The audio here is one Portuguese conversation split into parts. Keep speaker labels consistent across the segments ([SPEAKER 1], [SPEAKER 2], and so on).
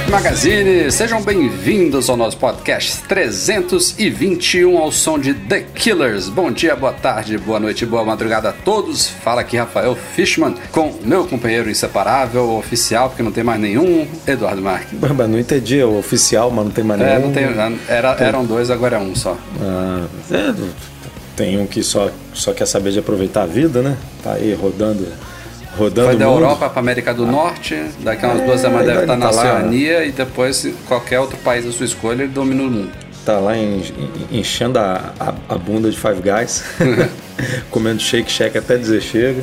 [SPEAKER 1] Mac Magazine, sejam bem-vindos ao nosso podcast 321 ao som de The Killers. Bom dia, boa tarde, boa noite, boa madrugada a todos. Fala aqui Rafael Fishman com meu companheiro inseparável, oficial, porque não tem mais nenhum, Eduardo Marques.
[SPEAKER 2] Mas não entendi, o oficial, mas não tem mais
[SPEAKER 1] É,
[SPEAKER 2] nenhum.
[SPEAKER 1] não tem, era, eram dois, agora é um só.
[SPEAKER 2] Ah, é, tem um que só, só quer saber de aproveitar a vida, né? Tá aí rodando, rodando
[SPEAKER 1] Foi da
[SPEAKER 2] mundo.
[SPEAKER 1] Europa para América do Norte, daqui a umas duas semanas deve estar na
[SPEAKER 2] tá lá.
[SPEAKER 1] Oceania e depois qualquer outro país da sua escolha ele domina o mundo.
[SPEAKER 2] Tá lá en- en- enchendo a, a, a bunda de Five Guys, comendo shake shack até dizer chega.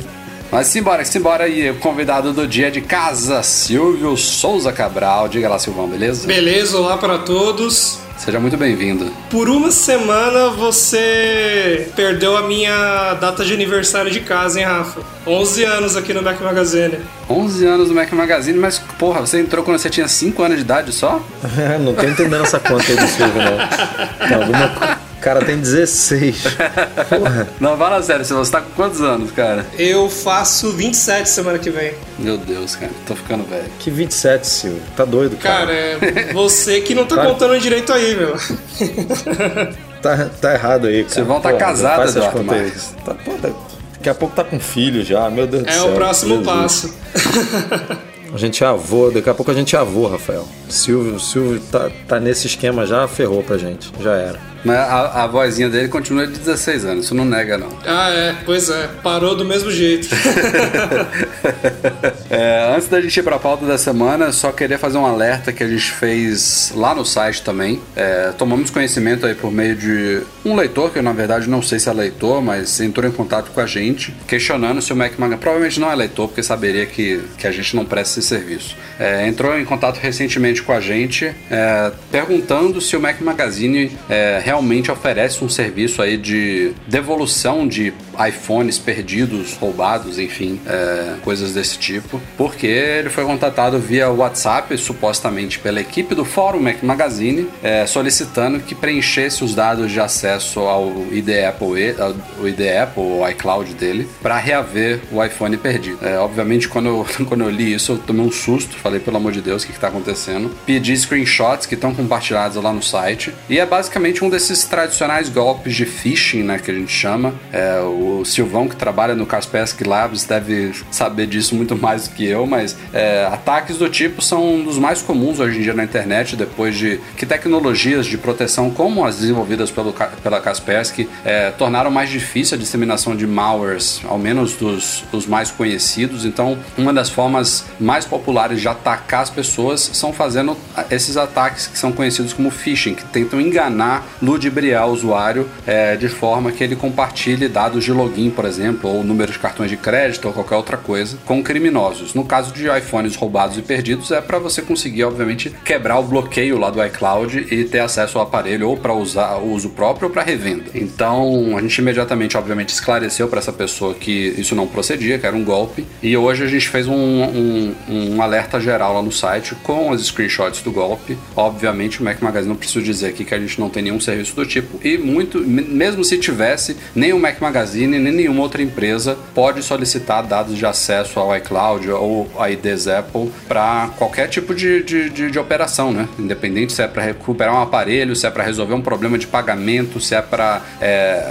[SPEAKER 1] Mas simbora, simbora aí, o convidado do dia de casa, Silvio Souza Cabral. Diga lá, Silvão, beleza?
[SPEAKER 3] Beleza, olá para todos.
[SPEAKER 1] Seja muito bem-vindo.
[SPEAKER 3] Por uma semana você perdeu a minha data de aniversário de casa, hein, Rafa? 11 anos aqui no Mac Magazine.
[SPEAKER 1] 11 anos no Mac Magazine, mas porra, você entrou quando você tinha 5 anos de idade só?
[SPEAKER 2] não tô entendendo essa conta aí do Silvio, não. Tem alguma cara tem 16. Porra.
[SPEAKER 1] Não, fala sério, você tá com quantos anos, cara?
[SPEAKER 3] Eu faço 27 semana que vem.
[SPEAKER 1] Meu Deus, cara, tô ficando velho.
[SPEAKER 2] Que 27, Silvio. Tá doido, cara.
[SPEAKER 3] Cara, é você que não tá
[SPEAKER 2] Claro.
[SPEAKER 3] contando direito aí, meu.
[SPEAKER 2] Tá, tá errado aí, cara.
[SPEAKER 1] Silvão tá
[SPEAKER 2] Pô,
[SPEAKER 1] casado,
[SPEAKER 2] faz essas
[SPEAKER 1] Eduardo
[SPEAKER 2] contas aí.
[SPEAKER 1] Marques.
[SPEAKER 2] Tá, pô, tá- daqui a pouco tá com filho já, meu Deus do
[SPEAKER 3] É
[SPEAKER 2] céu.
[SPEAKER 3] o próximo
[SPEAKER 2] Jesus.
[SPEAKER 3] passo.
[SPEAKER 2] A gente é avô, daqui a pouco a gente é avô, Rafael. Silvio, Silvio tá, tá nesse esquema já, ferrou pra gente. Já era.
[SPEAKER 1] Mas a, a vozinha dele continua de 16 anos, isso não nega, não.
[SPEAKER 3] Ah, é, pois é. Parou do mesmo jeito.
[SPEAKER 1] É, antes da gente ir pra pauta da semana, só queria fazer um alerta que a gente fez lá no site também. É, tomamos conhecimento aí por meio de um leitor, que eu na verdade não sei se é leitor, mas entrou em contato com a gente, questionando se o Mac Magazine. Provavelmente não é leitor, porque saberia que, que a gente não presta esse serviço. É, entrou em contato recentemente com a gente, é, perguntando se o Mac Magazine é, realmente oferece um serviço aí de devolução de iPhones perdidos, roubados, enfim, é, coisas desse tipo, porque ele foi contatado via WhatsApp, supostamente pela equipe do Fórum Mac Magazine, é, solicitando que preenchesse os dados de acesso ao ID Apple, o ID Apple, o iCloud dele, para reaver o iPhone perdido. É, obviamente, quando eu, quando eu li isso, eu tomei um susto, falei, pelo amor de Deus, o que, está acontecendo? Pedi screenshots que estão compartilhados lá no site, e é basicamente um desses tradicionais golpes de phishing, né, que a gente chama. É, o Silvão, que trabalha no Kaspersky Labs, deve saber disso muito mais do que eu, mas é, ataques do tipo são um dos mais comuns hoje em dia na internet, depois de que tecnologias de proteção como as desenvolvidas pelo, pela Kaspersky é, tornaram mais difícil a disseminação de malwares, ao menos dos, dos mais conhecidos. Então, uma das formas mais populares de atacar as pessoas são fazendo esses ataques que são conhecidos como phishing, que tentam enganar, ludibriar o usuário é, de forma que ele compartilhe dados de login, por exemplo, ou números de cartões de crédito ou qualquer outra coisa com criminosos. No caso de iPhones roubados e perdidos, é para você conseguir, obviamente, quebrar o bloqueio lá do iCloud e ter acesso ao aparelho ou para usar o uso próprio ou para revenda. Então, a gente imediatamente, obviamente, esclareceu para essa pessoa que isso não procedia, que era um golpe, e hoje a gente fez um, um, um alerta geral lá no site com os screenshots do golpe. Obviamente, o Mac Magazine não preciso dizer aqui que a gente não tem nenhum serviço do tipo, e muito, me- mesmo se tivesse, nem o Mac Magazine, nem nenhuma outra empresa pode solicitar dados de acesso ao iCloud ou IDs Apple para qualquer tipo de, de, de, de operação, né? Independente se é para recuperar um aparelho, se é para resolver um problema de pagamento, se é para,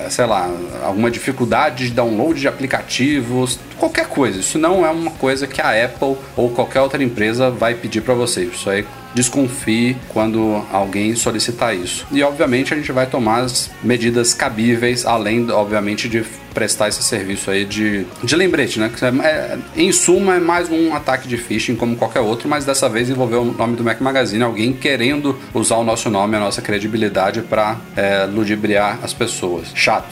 [SPEAKER 1] sei lá, alguma dificuldade de download de aplicativos, qualquer coisa. Isso não é uma coisa que a Apple ou qualquer outra empresa vai pedir para você. Isso aí desconfie quando alguém solicitar isso. E obviamente a gente vai tomar as medidas cabíveis, além, obviamente, de prestar esse serviço aí de, de lembrete, né? É- é- em suma, é mais um ataque de phishing como qualquer outro, mas dessa vez envolveu o nome do Mac Magazine, alguém querendo usar o nosso nome, a nossa credibilidade para ludibriar as pessoas. Chato.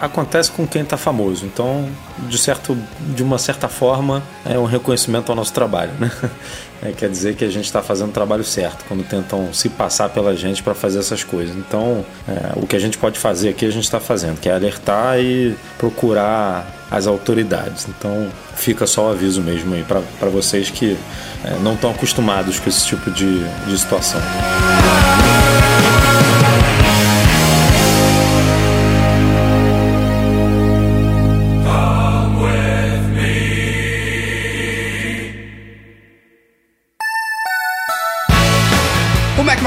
[SPEAKER 2] Acontece com quem tá famoso, então de certo, de uma certa forma é um reconhecimento ao nosso trabalho, né? É, quer dizer que a gente está fazendo o trabalho certo quando tentam se passar pela gente para fazer essas coisas. Então, é, o que a gente pode fazer aqui a gente está fazendo, que é alertar e procurar as autoridades. Então, fica só o aviso mesmo aí para vocês que é, não estão acostumados com esse tipo de, de situação.
[SPEAKER 1] O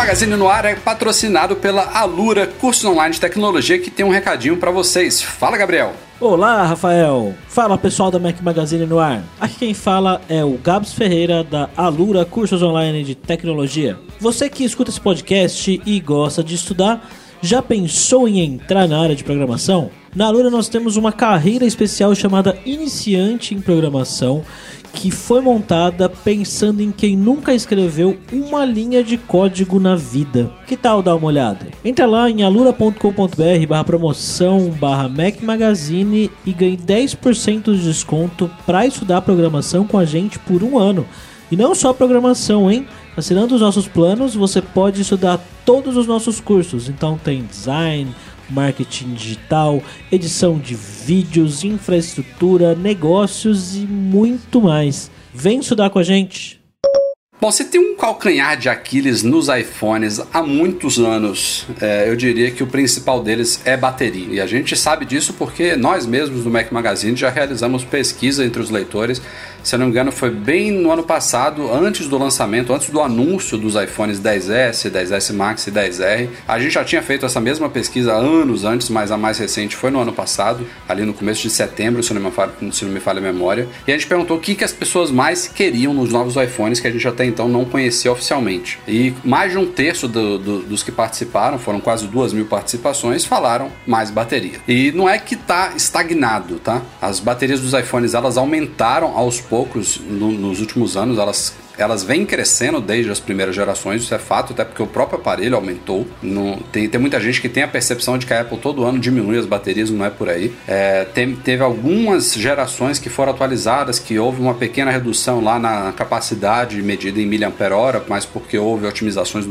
[SPEAKER 1] Magazine no ar é patrocinado pela Alura, curso online de tecnologia, que tem um recadinho para vocês. Fala, Gabriel.
[SPEAKER 4] Olá, Rafael. Fala pessoal da Mac Magazine no ar. Aqui quem fala é o Gabs Ferreira da Alura Cursos Online de Tecnologia. Você que escuta esse podcast e gosta de estudar, já pensou em entrar na área de programação? Na Alura nós temos uma carreira especial chamada Iniciante em Programação, que foi montada pensando em quem nunca escreveu uma linha de código na vida. Que tal dar uma olhada? Entra lá em alura.com.br barra promoção barra Mac Magazine e ganhe 10% de desconto para estudar programação com a gente por um ano. E não só programação, hein? Assinando os nossos planos, você pode estudar todos os nossos cursos. Então tem design, marketing digital, edição de vídeos, infraestrutura, negócios e muito mais. Vem estudar com a gente!
[SPEAKER 1] Bom, você tem um calcanhar de Aquiles nos iPhones há muitos anos. É, eu diria que o principal deles é bateria. E a gente sabe disso porque nós mesmos do Mac Magazine já realizamos pesquisa entre os leitores. Se eu não me engano, foi bem no ano passado, antes do lançamento, antes do anúncio dos iPhones 10S, 10S Max e 10R. A gente já tinha feito essa mesma pesquisa anos antes, mas a mais recente foi no ano passado, ali no começo de setembro, se não me falha, se não me falha a memória. E a gente perguntou o que, que as pessoas mais queriam nos novos iPhones que a gente até então não conhecia oficialmente. E mais de um terço do- do- dos que participaram, foram quase duas mil participações, falaram mais bateria. E não é que tá estagnado, tá? As baterias dos iPhones elas aumentaram aos poucos no- nos últimos anos, elas elas vêm crescendo desde as primeiras gerações, isso é fato, até porque o próprio aparelho aumentou. Tem, tem muita gente que tem a percepção de que a Apple todo ano diminui as baterias, não é por aí. É, tem- teve algumas gerações que foram atualizadas, que houve uma pequena redução lá na capacidade medida em mAh, mas porque houve otimizações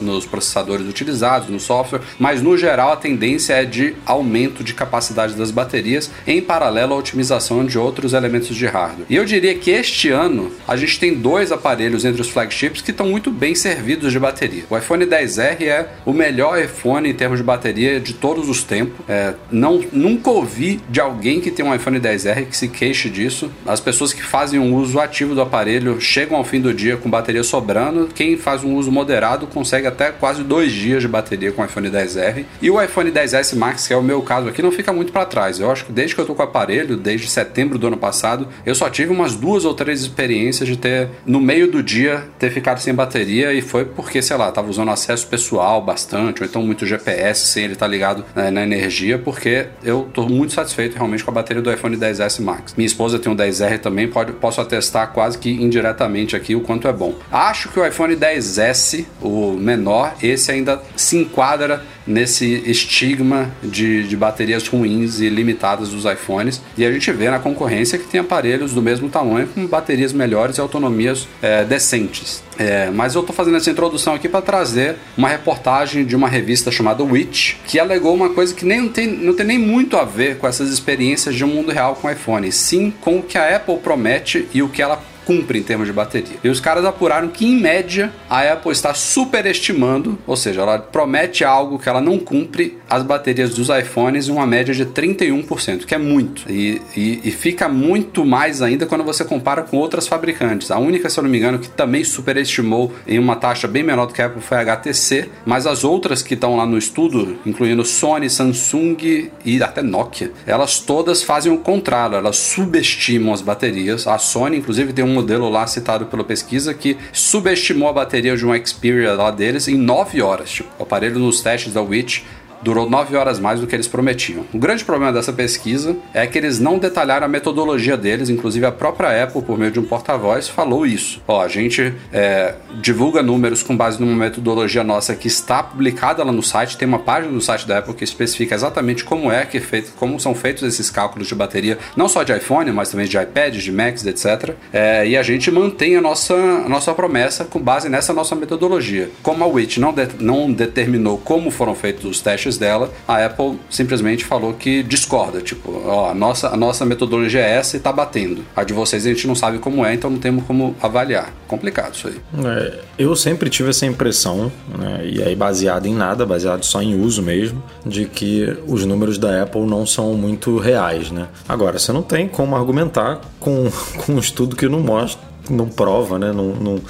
[SPEAKER 1] nos processadores utilizados, no software, mas no geral a tendência é de aumento de capacidade das baterias, em paralelo à otimização de outros elementos de hardware. E eu diria que este ano a gente tem dois aparelhos entre os flagships que estão muito bem servidos de bateria. O iPhone 10R é o melhor iPhone em termos de bateria de todos os tempos. É, não, nunca ouvi de alguém que tem um iPhone 10R que se queixe disso. As pessoas que fazem um uso ativo do aparelho chegam ao fim do dia com bateria sobrando. Quem faz um uso moderado consegue até quase dois dias de bateria com o iPhone 10R. E o iPhone 10S Max, que é o meu caso aqui, não fica muito para trás. Eu acho que desde que eu tô com o aparelho, desde setembro do ano passado, eu só tive umas duas ou três experiências de ter, no do dia, ter ficado sem bateria e foi porque, sei lá, tava usando acesso pessoal bastante, ou então muito GPS sem ele estar ligado né, na energia, porque eu tô muito satisfeito realmente com a bateria do iPhone 10S Max. Minha esposa tem um 10R também, pode, posso atestar quase que indiretamente aqui o quanto é bom. Acho que o iPhone 10S, o menor, esse ainda se enquadra nesse estigma de, de baterias ruins e limitadas dos iPhones. E a gente vê na concorrência que tem aparelhos do mesmo tamanho com baterias melhores e autonomias é, decentes. É, mas eu estou fazendo essa introdução aqui para trazer uma reportagem de uma revista chamada Witch, que alegou uma coisa que nem, tem, não tem nem muito a ver com essas experiências de um mundo real com iPhone, sim com o que a Apple promete e o que ela cumpre em termos de bateria. E os caras apuraram que, em média, a Apple está superestimando, ou seja, ela promete algo que ela não cumpre as baterias dos iPhones em uma média de 31%, que é muito. E, e, e fica muito mais ainda quando você compara com outras fabricantes. A única, se eu não me engano, que também superestimou em uma taxa bem menor do que a Apple foi a HTC, mas as outras que estão lá no estudo, incluindo Sony, Samsung e até Nokia, elas todas fazem o contrário, elas subestimam as baterias. A Sony, inclusive, tem um modelo lá citado pela pesquisa que subestimou a bateria de um Xperia lá deles em 9 horas. Tipo, o aparelho nos testes da Witch durou 9 horas mais do que eles prometiam. O grande problema dessa pesquisa é que eles não detalharam a metodologia deles, inclusive a própria Apple, por meio de um porta-voz, falou isso. Ó, a gente é, divulga números com base numa metodologia nossa que está publicada lá no site, tem uma página no site da Apple que especifica exatamente como é que é feito, como são feitos esses cálculos de bateria, não só de iPhone, mas também de iPads, de Macs, etc. É, e a gente mantém a nossa, a nossa promessa com base nessa nossa metodologia. Como a WIT não, de, não determinou como foram feitos os testes dela, a Apple simplesmente falou que discorda. Tipo, ó, a nossa, a nossa metodologia é essa e tá batendo. A de vocês a gente não sabe como é, então não temos como avaliar. Complicado isso aí.
[SPEAKER 2] É, eu sempre tive essa impressão, né, e aí baseado em nada, baseado só em uso mesmo, de que os números da Apple não são muito reais. Né? Agora, você não tem como argumentar com, com um estudo que não mostra, não prova, né? não, não,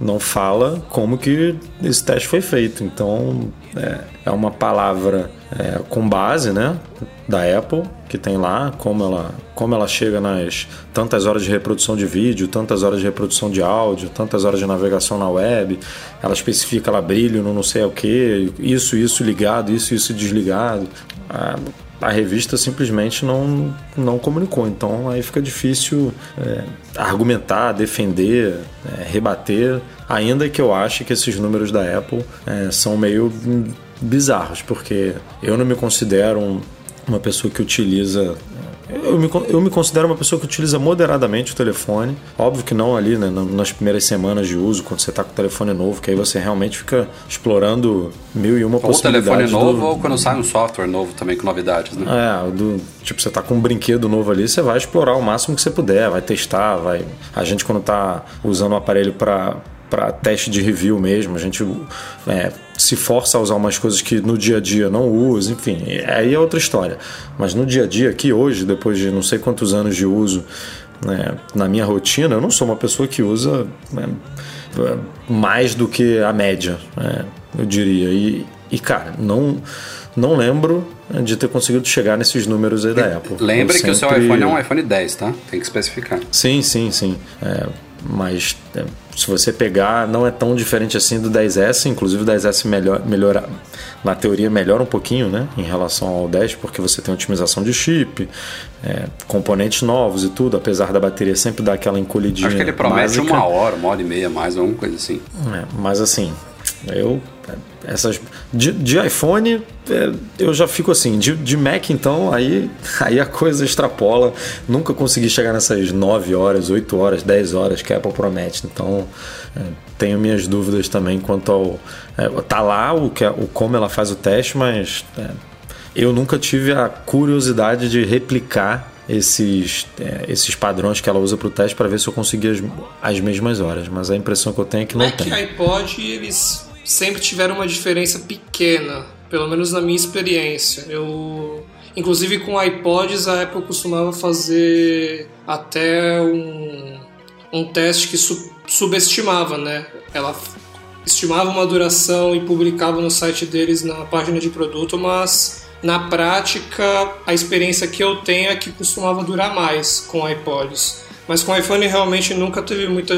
[SPEAKER 2] não fala como que esse teste foi feito. Então, é, é uma palavra é, com base, né? Da Apple, que tem lá, como ela, como ela chega nas tantas horas de reprodução de vídeo, tantas horas de reprodução de áudio, tantas horas de navegação na web, ela especifica lá brilho não sei o que, isso, isso ligado, isso, isso desligado. A, a revista simplesmente não, não comunicou, então aí fica difícil é, argumentar, defender, é, rebater, ainda que eu ache que esses números da Apple é, são meio bizarros, porque eu não me considero um, uma pessoa que utiliza. Eu me, eu me considero uma pessoa que utiliza moderadamente o telefone. Óbvio que não ali né, nas primeiras semanas de uso, quando você está com o telefone novo, que aí você realmente fica explorando mil e uma
[SPEAKER 1] Ou
[SPEAKER 2] possibilidades.
[SPEAKER 1] telefone novo
[SPEAKER 2] do-
[SPEAKER 1] ou quando sai um software novo também com novidades, né?
[SPEAKER 2] é, do, tipo, você tá com um brinquedo novo ali, você vai explorar o máximo que você puder, vai testar, vai. A gente quando tá usando o aparelho para para teste de review mesmo, a gente é, se força a usar umas coisas que no dia a dia não usa, enfim, aí é outra história. Mas no dia a dia, aqui hoje, depois de não sei quantos anos de uso né, na minha rotina, eu não sou uma pessoa que usa né, mais do que a média, né, eu diria. E, e cara, não, não lembro de ter conseguido chegar nesses números aí da Apple.
[SPEAKER 1] Lembre
[SPEAKER 2] Eu
[SPEAKER 1] que o seu
[SPEAKER 2] sempre-
[SPEAKER 1] iPhone é um iPhone 10, tá? Tem que especificar.
[SPEAKER 2] Sim, sim, sim. É, mas é, se você pegar, não é tão diferente assim do 10S. Inclusive o 10S melhor, melhora, na teoria melhora um pouquinho, né, em relação ao 10, porque você tem otimização de chip, é, componentes novos e tudo. Apesar da bateria sempre dar aquela encolhidinha.
[SPEAKER 1] Acho que ele promete
[SPEAKER 2] básica.
[SPEAKER 1] uma hora, uma hora e meia mais, alguma coisa assim.
[SPEAKER 2] É, mas assim, eu. Essas. De, de iPhone, é, eu já fico assim. De, de Mac, então, aí, aí a coisa extrapola. Nunca consegui chegar nessas 9 horas, 8 horas, 10 horas que a Apple promete. Então, é, tenho minhas dúvidas também quanto ao. É, tá lá o, que, o como ela faz o teste, mas. é, eu nunca tive a curiosidade de replicar esses, é, esses padrões que ela usa para o teste para ver se eu conseguia as, as mesmas horas. Mas a impressão que eu tenho é que não
[SPEAKER 3] Mac
[SPEAKER 2] tem.
[SPEAKER 3] e iPod, eles sempre tiveram uma diferença pequena, pelo menos na minha experiência. Eu, inclusive com iPods, a Apple costumava fazer até um, um teste que su- subestimava, né? Ela estimava uma duração e publicava no site deles na página de produto, mas na prática a experiência que eu tenho é que costumava durar mais com iPods. Mas com iPhone realmente nunca teve muita,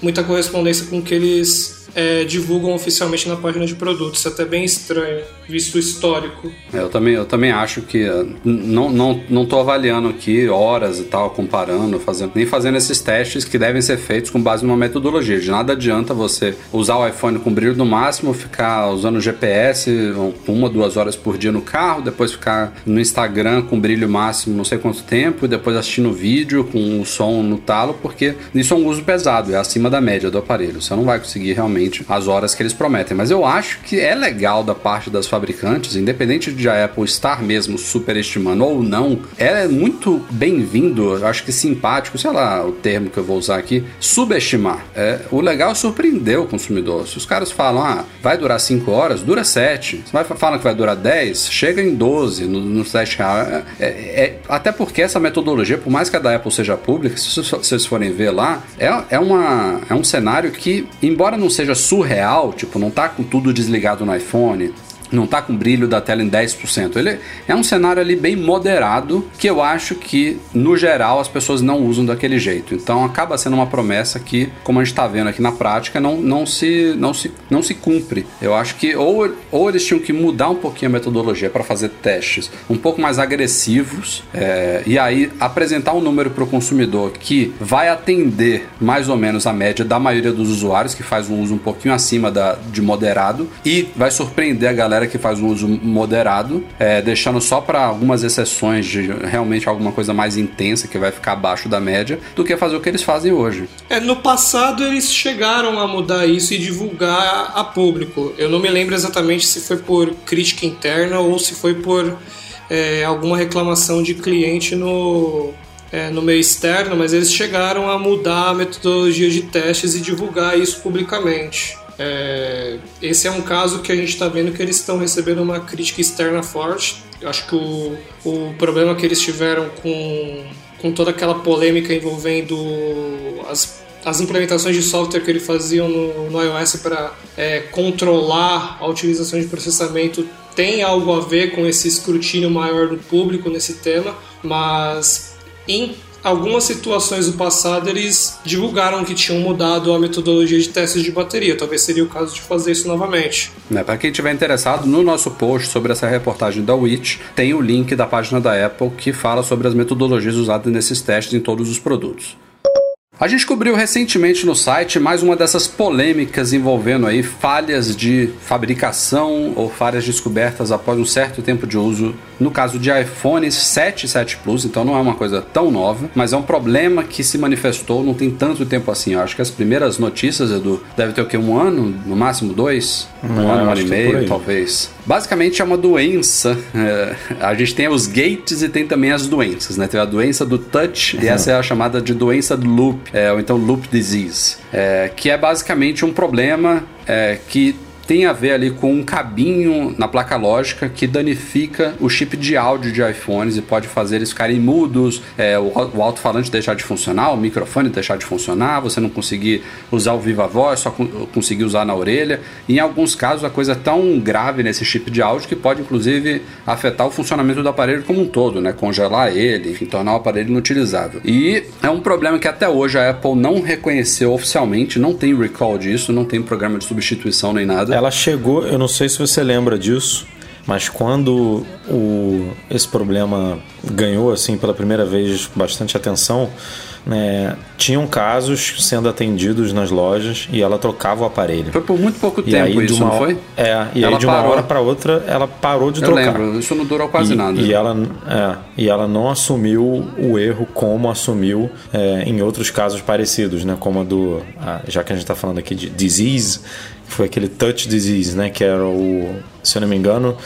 [SPEAKER 3] muita correspondência com o que eles é, divulgam oficialmente na página de produtos. Isso é até bem estranho, visto o histórico.
[SPEAKER 1] É, Eu também, eu também acho que n- não, não, não tô avaliando aqui horas e tal, comparando, fazendo, nem fazendo esses testes que devem ser feitos com base numa metodologia. De nada adianta você usar o iPhone com brilho no máximo, ficar usando o GPS uma, duas horas por dia no carro, depois ficar no Instagram com brilho máximo não sei quanto tempo, e depois assistindo vídeo com o som no talo, porque isso é um uso pesado, é acima da média do aparelho. Você não vai conseguir realmente as horas que eles prometem. Mas eu acho que é legal da parte das fabricantes, independente de a Apple estar mesmo superestimando ou não, é muito bem-vindo, acho que simpático, sei lá o termo que eu vou usar aqui, subestimar. É, o legal é surpreender o consumidor. Se os caras falam, ah, vai durar 5 horas, dura 7. Se falam que vai durar 10, chega em 12 no, no teste real. É, é- é- até porque essa metodologia, por mais que a da Apple seja pública, se vocês forem ver lá, é, é, uma, é um cenário que, embora não seja surreal, tipo, não tá com tudo desligado no iPhone, não tá com brilho da tela em 10%. Ele é um cenário ali bem moderado que eu acho que, no geral, as pessoas não usam daquele jeito. Então acaba sendo uma promessa que, como a gente está vendo aqui na prática, não, não, se, não, se, não se cumpre. Eu acho que ou, ou eles tinham que mudar um pouquinho a metodologia para fazer testes um pouco mais agressivos é, e aí apresentar um número para o consumidor que vai atender mais ou menos a média da maioria dos usuários, que faz um uso um pouquinho acima da, de moderado, e vai surpreender a galera que faz um uso moderado, é, deixando só para algumas exceções de realmente alguma coisa mais intensa que vai ficar abaixo da média, do que fazer o que eles fazem hoje.
[SPEAKER 3] É, no passado eles chegaram a mudar isso e divulgar a público. Eu não me lembro exatamente se foi por crítica interna ou se foi por é, alguma reclamação de cliente no, é, no meio externo, mas eles chegaram a mudar a metodologia de testes e divulgar isso publicamente. É, esse é um caso que a gente está vendo que eles estão recebendo uma crítica externa forte. Eu acho que o, o problema que eles tiveram com, com toda aquela polêmica envolvendo as, as implementações de software que eles faziam no, no iOS para é, controlar a utilização de processamento tem algo a ver com esse escrutínio maior do público nesse tema, mas em algumas situações do passado eles divulgaram que tinham mudado a metodologia de testes de bateria. Talvez seria o caso de fazer isso novamente.
[SPEAKER 1] Né, Para quem tiver interessado, no nosso post sobre essa reportagem da Witch, tem o link da página da Apple que fala sobre as metodologias usadas nesses testes em todos os produtos. A gente cobriu recentemente no site mais uma dessas polêmicas envolvendo aí falhas de fabricação ou falhas descobertas após um certo tempo de uso, no caso de iPhone 7 e 7 Plus, então não é uma coisa tão nova, mas é um problema que se manifestou não tem tanto tempo assim. Eu acho que as primeiras notícias, Edu, deve ter o quê? Um ano, no máximo dois? Um
[SPEAKER 2] É,
[SPEAKER 1] ano, um ano e
[SPEAKER 2] é
[SPEAKER 1] meio, talvez. Basicamente é uma doença. é, a gente tem os gates e tem também as doenças, né? Tem a doença do touch e essa é a chamada de doença do loop, é, ou então loop disease, é, que é basicamente um problema é, que tem a ver ali com um cabinho na placa lógica que danifica o chip de áudio de iPhones e pode fazer eles ficarem mudos, é, o, o alto-falante deixar de funcionar, o microfone deixar de funcionar, você não conseguir usar o viva voz, só con- conseguir usar na orelha. Em alguns casos a coisa é tão grave nesse chip de áudio que pode inclusive afetar o funcionamento do aparelho como um todo, né? Congelar ele, enfim, tornar o aparelho inutilizável. E é um problema que até hoje a Apple não reconheceu oficialmente, não tem recall disso, não tem programa de substituição nem nada.
[SPEAKER 2] Ela chegou, eu não sei se você lembra disso, mas quando o, esse problema ganhou assim pela primeira vez bastante atenção, né, tinham casos sendo atendidos nas lojas e ela trocava o aparelho.
[SPEAKER 1] Foi por muito pouco
[SPEAKER 2] E
[SPEAKER 1] tempo
[SPEAKER 2] aí, de
[SPEAKER 1] isso,
[SPEAKER 2] uma
[SPEAKER 1] não foi?
[SPEAKER 2] É, e
[SPEAKER 1] Ela
[SPEAKER 2] aí de uma
[SPEAKER 1] parou.
[SPEAKER 2] hora para outra ela parou de
[SPEAKER 1] Eu
[SPEAKER 2] trocar.
[SPEAKER 1] lembro, isso não durou quase
[SPEAKER 2] e,
[SPEAKER 1] nada.
[SPEAKER 2] E ela, é, e ela não assumiu o erro como assumiu é, em outros casos parecidos, né? Como a do. a- já que a gente está falando aqui de disease, foi aquele touch disease, né? Que era o. Se eu não me engano,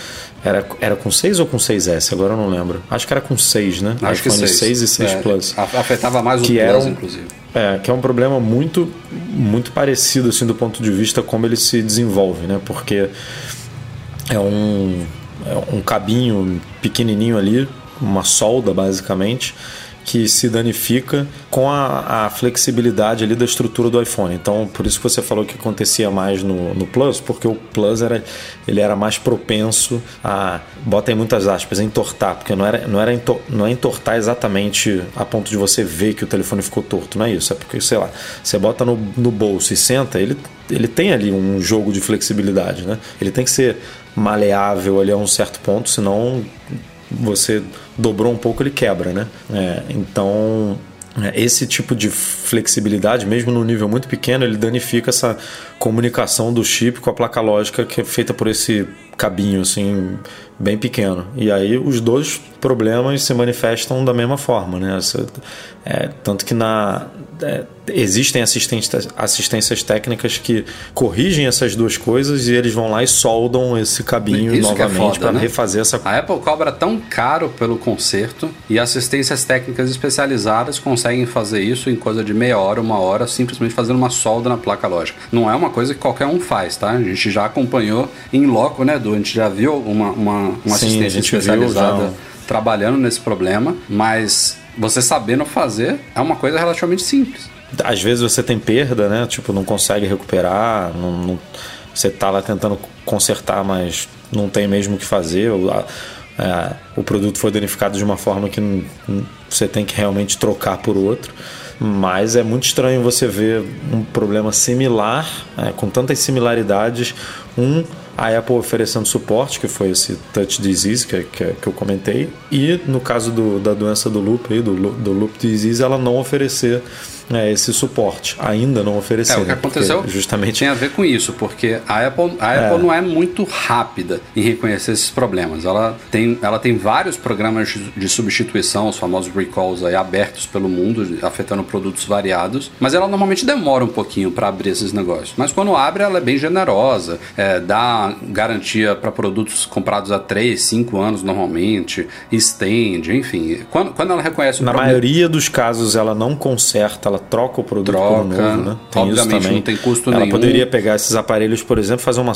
[SPEAKER 2] era, era com 6 ou com 6S? Agora eu não lembro. Acho que era com 6, né?
[SPEAKER 1] Acho que
[SPEAKER 2] iPhone
[SPEAKER 1] seis.
[SPEAKER 2] 6 e 6
[SPEAKER 1] É,
[SPEAKER 2] Plus.
[SPEAKER 1] Afetava mais o
[SPEAKER 2] Que
[SPEAKER 1] Plus,
[SPEAKER 2] eram-
[SPEAKER 1] inclusive.
[SPEAKER 2] É, que é um problema muito, muito parecido assim do ponto de vista como ele se desenvolve, né? Porque é um, é um cabinho pequenininho ali, uma solda basicamente, que se danifica com a, a flexibilidade ali da estrutura do iPhone. Então, por isso que você falou que acontecia mais no, no Plus, porque o Plus era, ele era mais propenso a, bota em muitas aspas, entortar, porque não, era, não, era ento- não é entortar exatamente a ponto de você ver que o telefone ficou torto, não é isso. É porque, sei lá, você bota no, no bolso e senta, ele, ele tem ali um jogo de flexibilidade, né? Ele tem que ser maleável ali a um certo ponto, senão você dobrou um pouco, ele quebra, né? É, então, é, esse tipo de flexibilidade, mesmo no nível muito pequeno, ele danifica essa comunicação do chip com a placa lógica que é feita por esse cabinho assim bem pequeno. E aí os dois problemas se manifestam da mesma forma, né? Essa- é, tanto que na é, existem assistências, assistências técnicas que corrigem essas duas coisas e eles vão lá e soldam esse cabinho
[SPEAKER 1] Isso é
[SPEAKER 2] novamente
[SPEAKER 1] foda,
[SPEAKER 2] para
[SPEAKER 1] né?
[SPEAKER 2] refazer essa
[SPEAKER 1] A Apple cobra tão caro pelo conserto e assistências técnicas especializadas conseguem fazer isso em coisa de meia hora, uma hora, simplesmente fazendo uma solda na placa lógica. Não é uma coisa que qualquer um faz, tá? A gente já acompanhou em loco, né, Edu? A gente já viu uma, uma, uma
[SPEAKER 2] Sim,
[SPEAKER 1] assistência especializada trabalhando nesse problema, mas você sabendo fazer é uma coisa relativamente simples.
[SPEAKER 2] às vezes você tem perda, né? Tipo, não consegue recuperar, não, não- você está lá tentando consertar, mas não tem mesmo o que fazer. ou é, o produto foi danificado de uma forma que não- você tem que realmente trocar por outro. Mas é muito estranho você ver um problema similar, é, com tantas similaridades, um a Apple oferecendo suporte, que foi esse Touch Disease que, que, que eu comentei, e no caso do- da doença do loop, aí, do, do loop disease, ela não oferecer é, esse suporte, ainda não oferecer.
[SPEAKER 1] É, o que aconteceu
[SPEAKER 2] justamente
[SPEAKER 1] tem a ver com isso, porque a Apple, a Apple não é muito rápida em reconhecer esses problemas. Ela tem, ela tem vários programas de de substituição, os famosos recalls aí, abertos pelo mundo, afetando produtos variados, mas ela normalmente demora um pouquinho para abrir esses negócios. Mas quando abre, ela é bem generosa, é, dá garantia para produtos comprados há 3, 5 anos normalmente, estende, enfim. Quando, quando ela reconhece o
[SPEAKER 2] Na
[SPEAKER 1] problema,
[SPEAKER 2] maioria dos casos ela não conserta, ela troca o produto
[SPEAKER 1] Troca.
[SPEAKER 2] novo, né? Tem isso
[SPEAKER 1] Obviamente
[SPEAKER 2] também.
[SPEAKER 1] não tem custo
[SPEAKER 2] ela
[SPEAKER 1] nenhum.
[SPEAKER 2] poderia pegar esses aparelhos, por exemplo, fazer uma.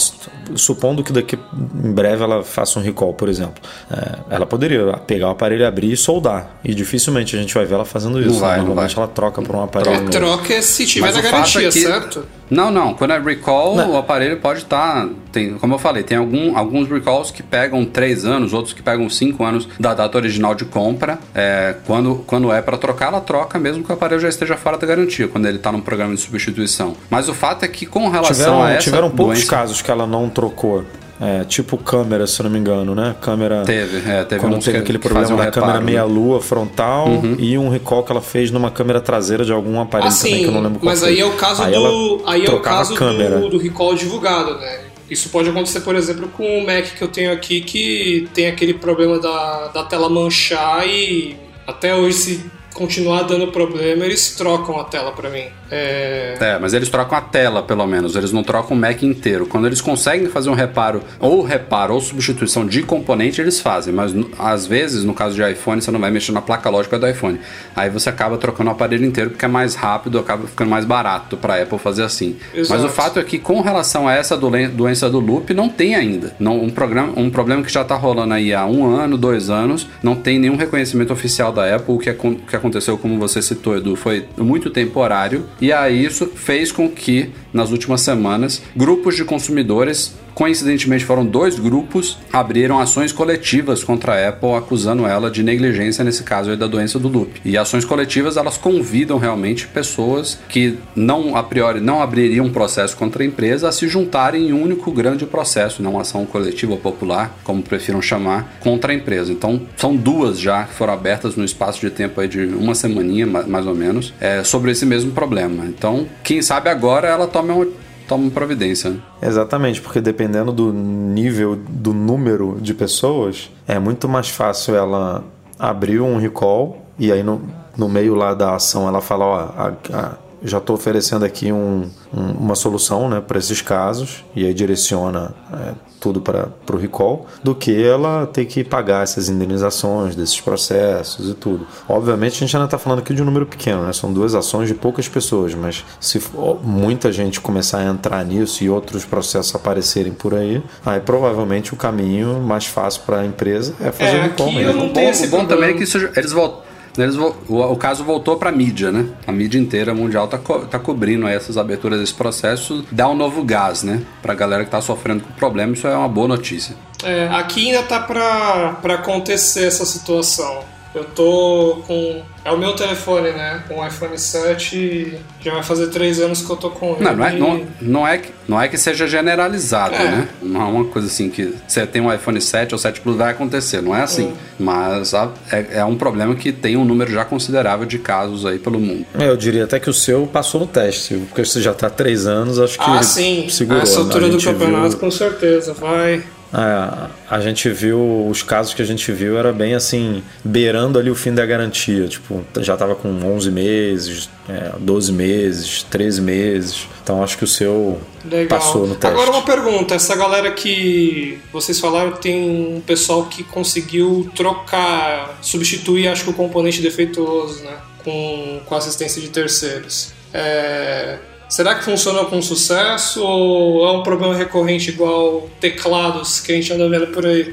[SPEAKER 2] Supondo que daqui em breve ela faça um recall, por exemplo. É, ela poderia pegar o aparelho, abrir e soldar. E dificilmente a gente vai ver ela fazendo isso.
[SPEAKER 1] vai,
[SPEAKER 2] né?
[SPEAKER 1] não
[SPEAKER 2] Normalmente
[SPEAKER 1] vai.
[SPEAKER 2] ela troca por um aparelho
[SPEAKER 3] É,
[SPEAKER 2] novo.
[SPEAKER 3] troca se tiver
[SPEAKER 1] Mas
[SPEAKER 3] na
[SPEAKER 1] o fato
[SPEAKER 3] garantia,
[SPEAKER 1] é que-
[SPEAKER 3] certo?
[SPEAKER 1] Não, não. Quando é recall,
[SPEAKER 2] Não.
[SPEAKER 1] o aparelho pode estar. tem, como eu falei, tem algum, alguns recalls que pegam 3 anos, outros que pegam 5 anos da data original de compra. É, quando, quando é para trocar, ela troca mesmo que o aparelho já esteja fora da garantia, quando ele está num programa de substituição. Mas o fato é que, com relação
[SPEAKER 2] Tiveram,
[SPEAKER 1] a essa.
[SPEAKER 2] tiveram poucos
[SPEAKER 1] doença,
[SPEAKER 2] casos que ela não trocou. É, tipo câmera, se não me engano, né? Câmera.
[SPEAKER 1] Teve, é, teve
[SPEAKER 2] quando teve
[SPEAKER 1] que-
[SPEAKER 2] aquele
[SPEAKER 1] que
[SPEAKER 2] problema
[SPEAKER 1] faziam
[SPEAKER 2] da
[SPEAKER 1] reparo,
[SPEAKER 2] câmera
[SPEAKER 1] né?
[SPEAKER 2] meia-lua frontal e um recall que ela fez numa câmera traseira de algum aparelho
[SPEAKER 3] Ah,
[SPEAKER 2] também,
[SPEAKER 3] sim,
[SPEAKER 2] que eu não lembro qual
[SPEAKER 3] mas
[SPEAKER 2] foi.
[SPEAKER 3] aí é o caso
[SPEAKER 2] Aí
[SPEAKER 3] do. Aí é o caso
[SPEAKER 2] câmera.
[SPEAKER 3] do, do recall divulgado, né? Isso pode acontecer, por exemplo, com o Mac que eu tenho aqui, que tem aquele problema da, da tela manchar e até hoje, se continuar dando problema, eles trocam a tela pra mim. É,
[SPEAKER 1] É, mas eles trocam a tela, pelo menos. Eles não trocam o Mac inteiro. Quando eles conseguem fazer um reparo, ou reparo ou substituição de componente, eles fazem. Mas às vezes, no caso de iPhone, você não vai mexer na placa lógica do iPhone. Aí você acaba trocando o aparelho inteiro porque é mais rápido, acaba ficando mais barato para Apple fazer assim.
[SPEAKER 3] Exato.
[SPEAKER 1] Mas o fato é que, com relação a essa doença do loop, não tem ainda. Não, um, programa, um problema que já está rolando aí há um ano, dois anos, não tem nenhum reconhecimento oficial da Apple. O que, o que aconteceu, como você citou, Edu, foi muito temporário. E aí isso fez com que, nas últimas semanas, grupos de consumidores Coincidentemente, foram dois grupos abriram ações coletivas contra a Apple, acusando ela de negligência nesse caso aí da doença do loop. E ações coletivas elas convidam realmente pessoas que não a priori não abririam um processo contra a empresa a se juntarem em um único grande processo, não ação coletiva ou popular, como prefiram chamar, contra a empresa. Então, são duas já que foram abertas no espaço de tempo aí de uma semaninha, ma- mais ou menos, é, sobre esse mesmo problema. Então, quem sabe agora ela tome uma, tome uma providência. né?
[SPEAKER 2] Exatamente, porque dependendo do nível, do número de pessoas, é muito mais fácil ela abrir um recall e aí no, no meio lá da ação ela fala, ó, a- a- já estou oferecendo aqui um, um- uma solução né, para esses casos e aí direciona é, tudo para o recall, do que ela ter que pagar essas indenizações desses processos e tudo. Obviamente a gente ainda está falando aqui de um número pequeno, né? são duas ações de poucas pessoas, mas se for muita gente começar a entrar nisso e outros processos aparecerem por aí, aí provavelmente o caminho mais fácil para a empresa é fazer
[SPEAKER 3] É,
[SPEAKER 2] o recall
[SPEAKER 3] aqui
[SPEAKER 2] mesmo.
[SPEAKER 3] eu não
[SPEAKER 1] O
[SPEAKER 3] tem
[SPEAKER 1] bom,
[SPEAKER 3] esse
[SPEAKER 1] o bom também é que isso, eles voltam. Eles, o, o caso voltou para mídia, né? A mídia inteira mundial tá, co- tá cobrindo essas aberturas desse processo, dá um novo gás, né? Pra galera que tá sofrendo com problema, isso é uma boa notícia.
[SPEAKER 3] É, aqui ainda tá pra acontecer essa situação. Eu tô com. É o meu telefone, né? Com o iPhone 7 e já vai fazer três anos que eu tô com ele.
[SPEAKER 1] Não, não é, não, não é, que, não é que seja generalizado,
[SPEAKER 3] É.
[SPEAKER 1] né? Não é uma coisa assim que você tem um iPhone 7 ou 7 Plus vai acontecer, não é assim. Mas a- é, é um problema que tem um número já considerável de casos aí pelo mundo.
[SPEAKER 2] É, eu diria até que o seu passou no teste, porque você já está há três anos, acho que
[SPEAKER 3] Ah, sim.
[SPEAKER 2] segurou.
[SPEAKER 3] Essa
[SPEAKER 2] né?
[SPEAKER 3] altura do campeonato,
[SPEAKER 2] viu-
[SPEAKER 3] com certeza. Vai.
[SPEAKER 2] É, a gente viu, os casos que a gente viu era bem assim, beirando ali o fim da garantia. Tipo, já tava com 11 meses, é, 12 meses, 13 meses. Então acho que o seu
[SPEAKER 3] Legal.
[SPEAKER 2] passou no teste.
[SPEAKER 3] Agora uma pergunta, essa galera que vocês falaram tem um pessoal que conseguiu trocar, substituir acho que o componente defeituoso, né? Com, com assistência de terceiros. É, será que funcionou com sucesso ou é um problema recorrente igual teclados que a gente anda vendo por aí?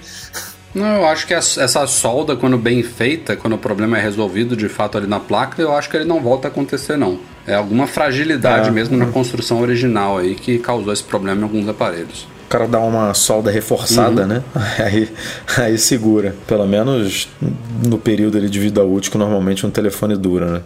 [SPEAKER 1] Não, eu acho que essa solda, quando bem feita, quando o problema é resolvido de fato ali na placa, eu acho que ele não volta a acontecer, não. É alguma fragilidade
[SPEAKER 2] É.
[SPEAKER 1] mesmo na construção original aí que causou esse problema em alguns aparelhos.
[SPEAKER 2] O cara dá uma solda reforçada, né? Aí, aí segura. Pelo menos no período ali de vida útil que normalmente um telefone dura, né?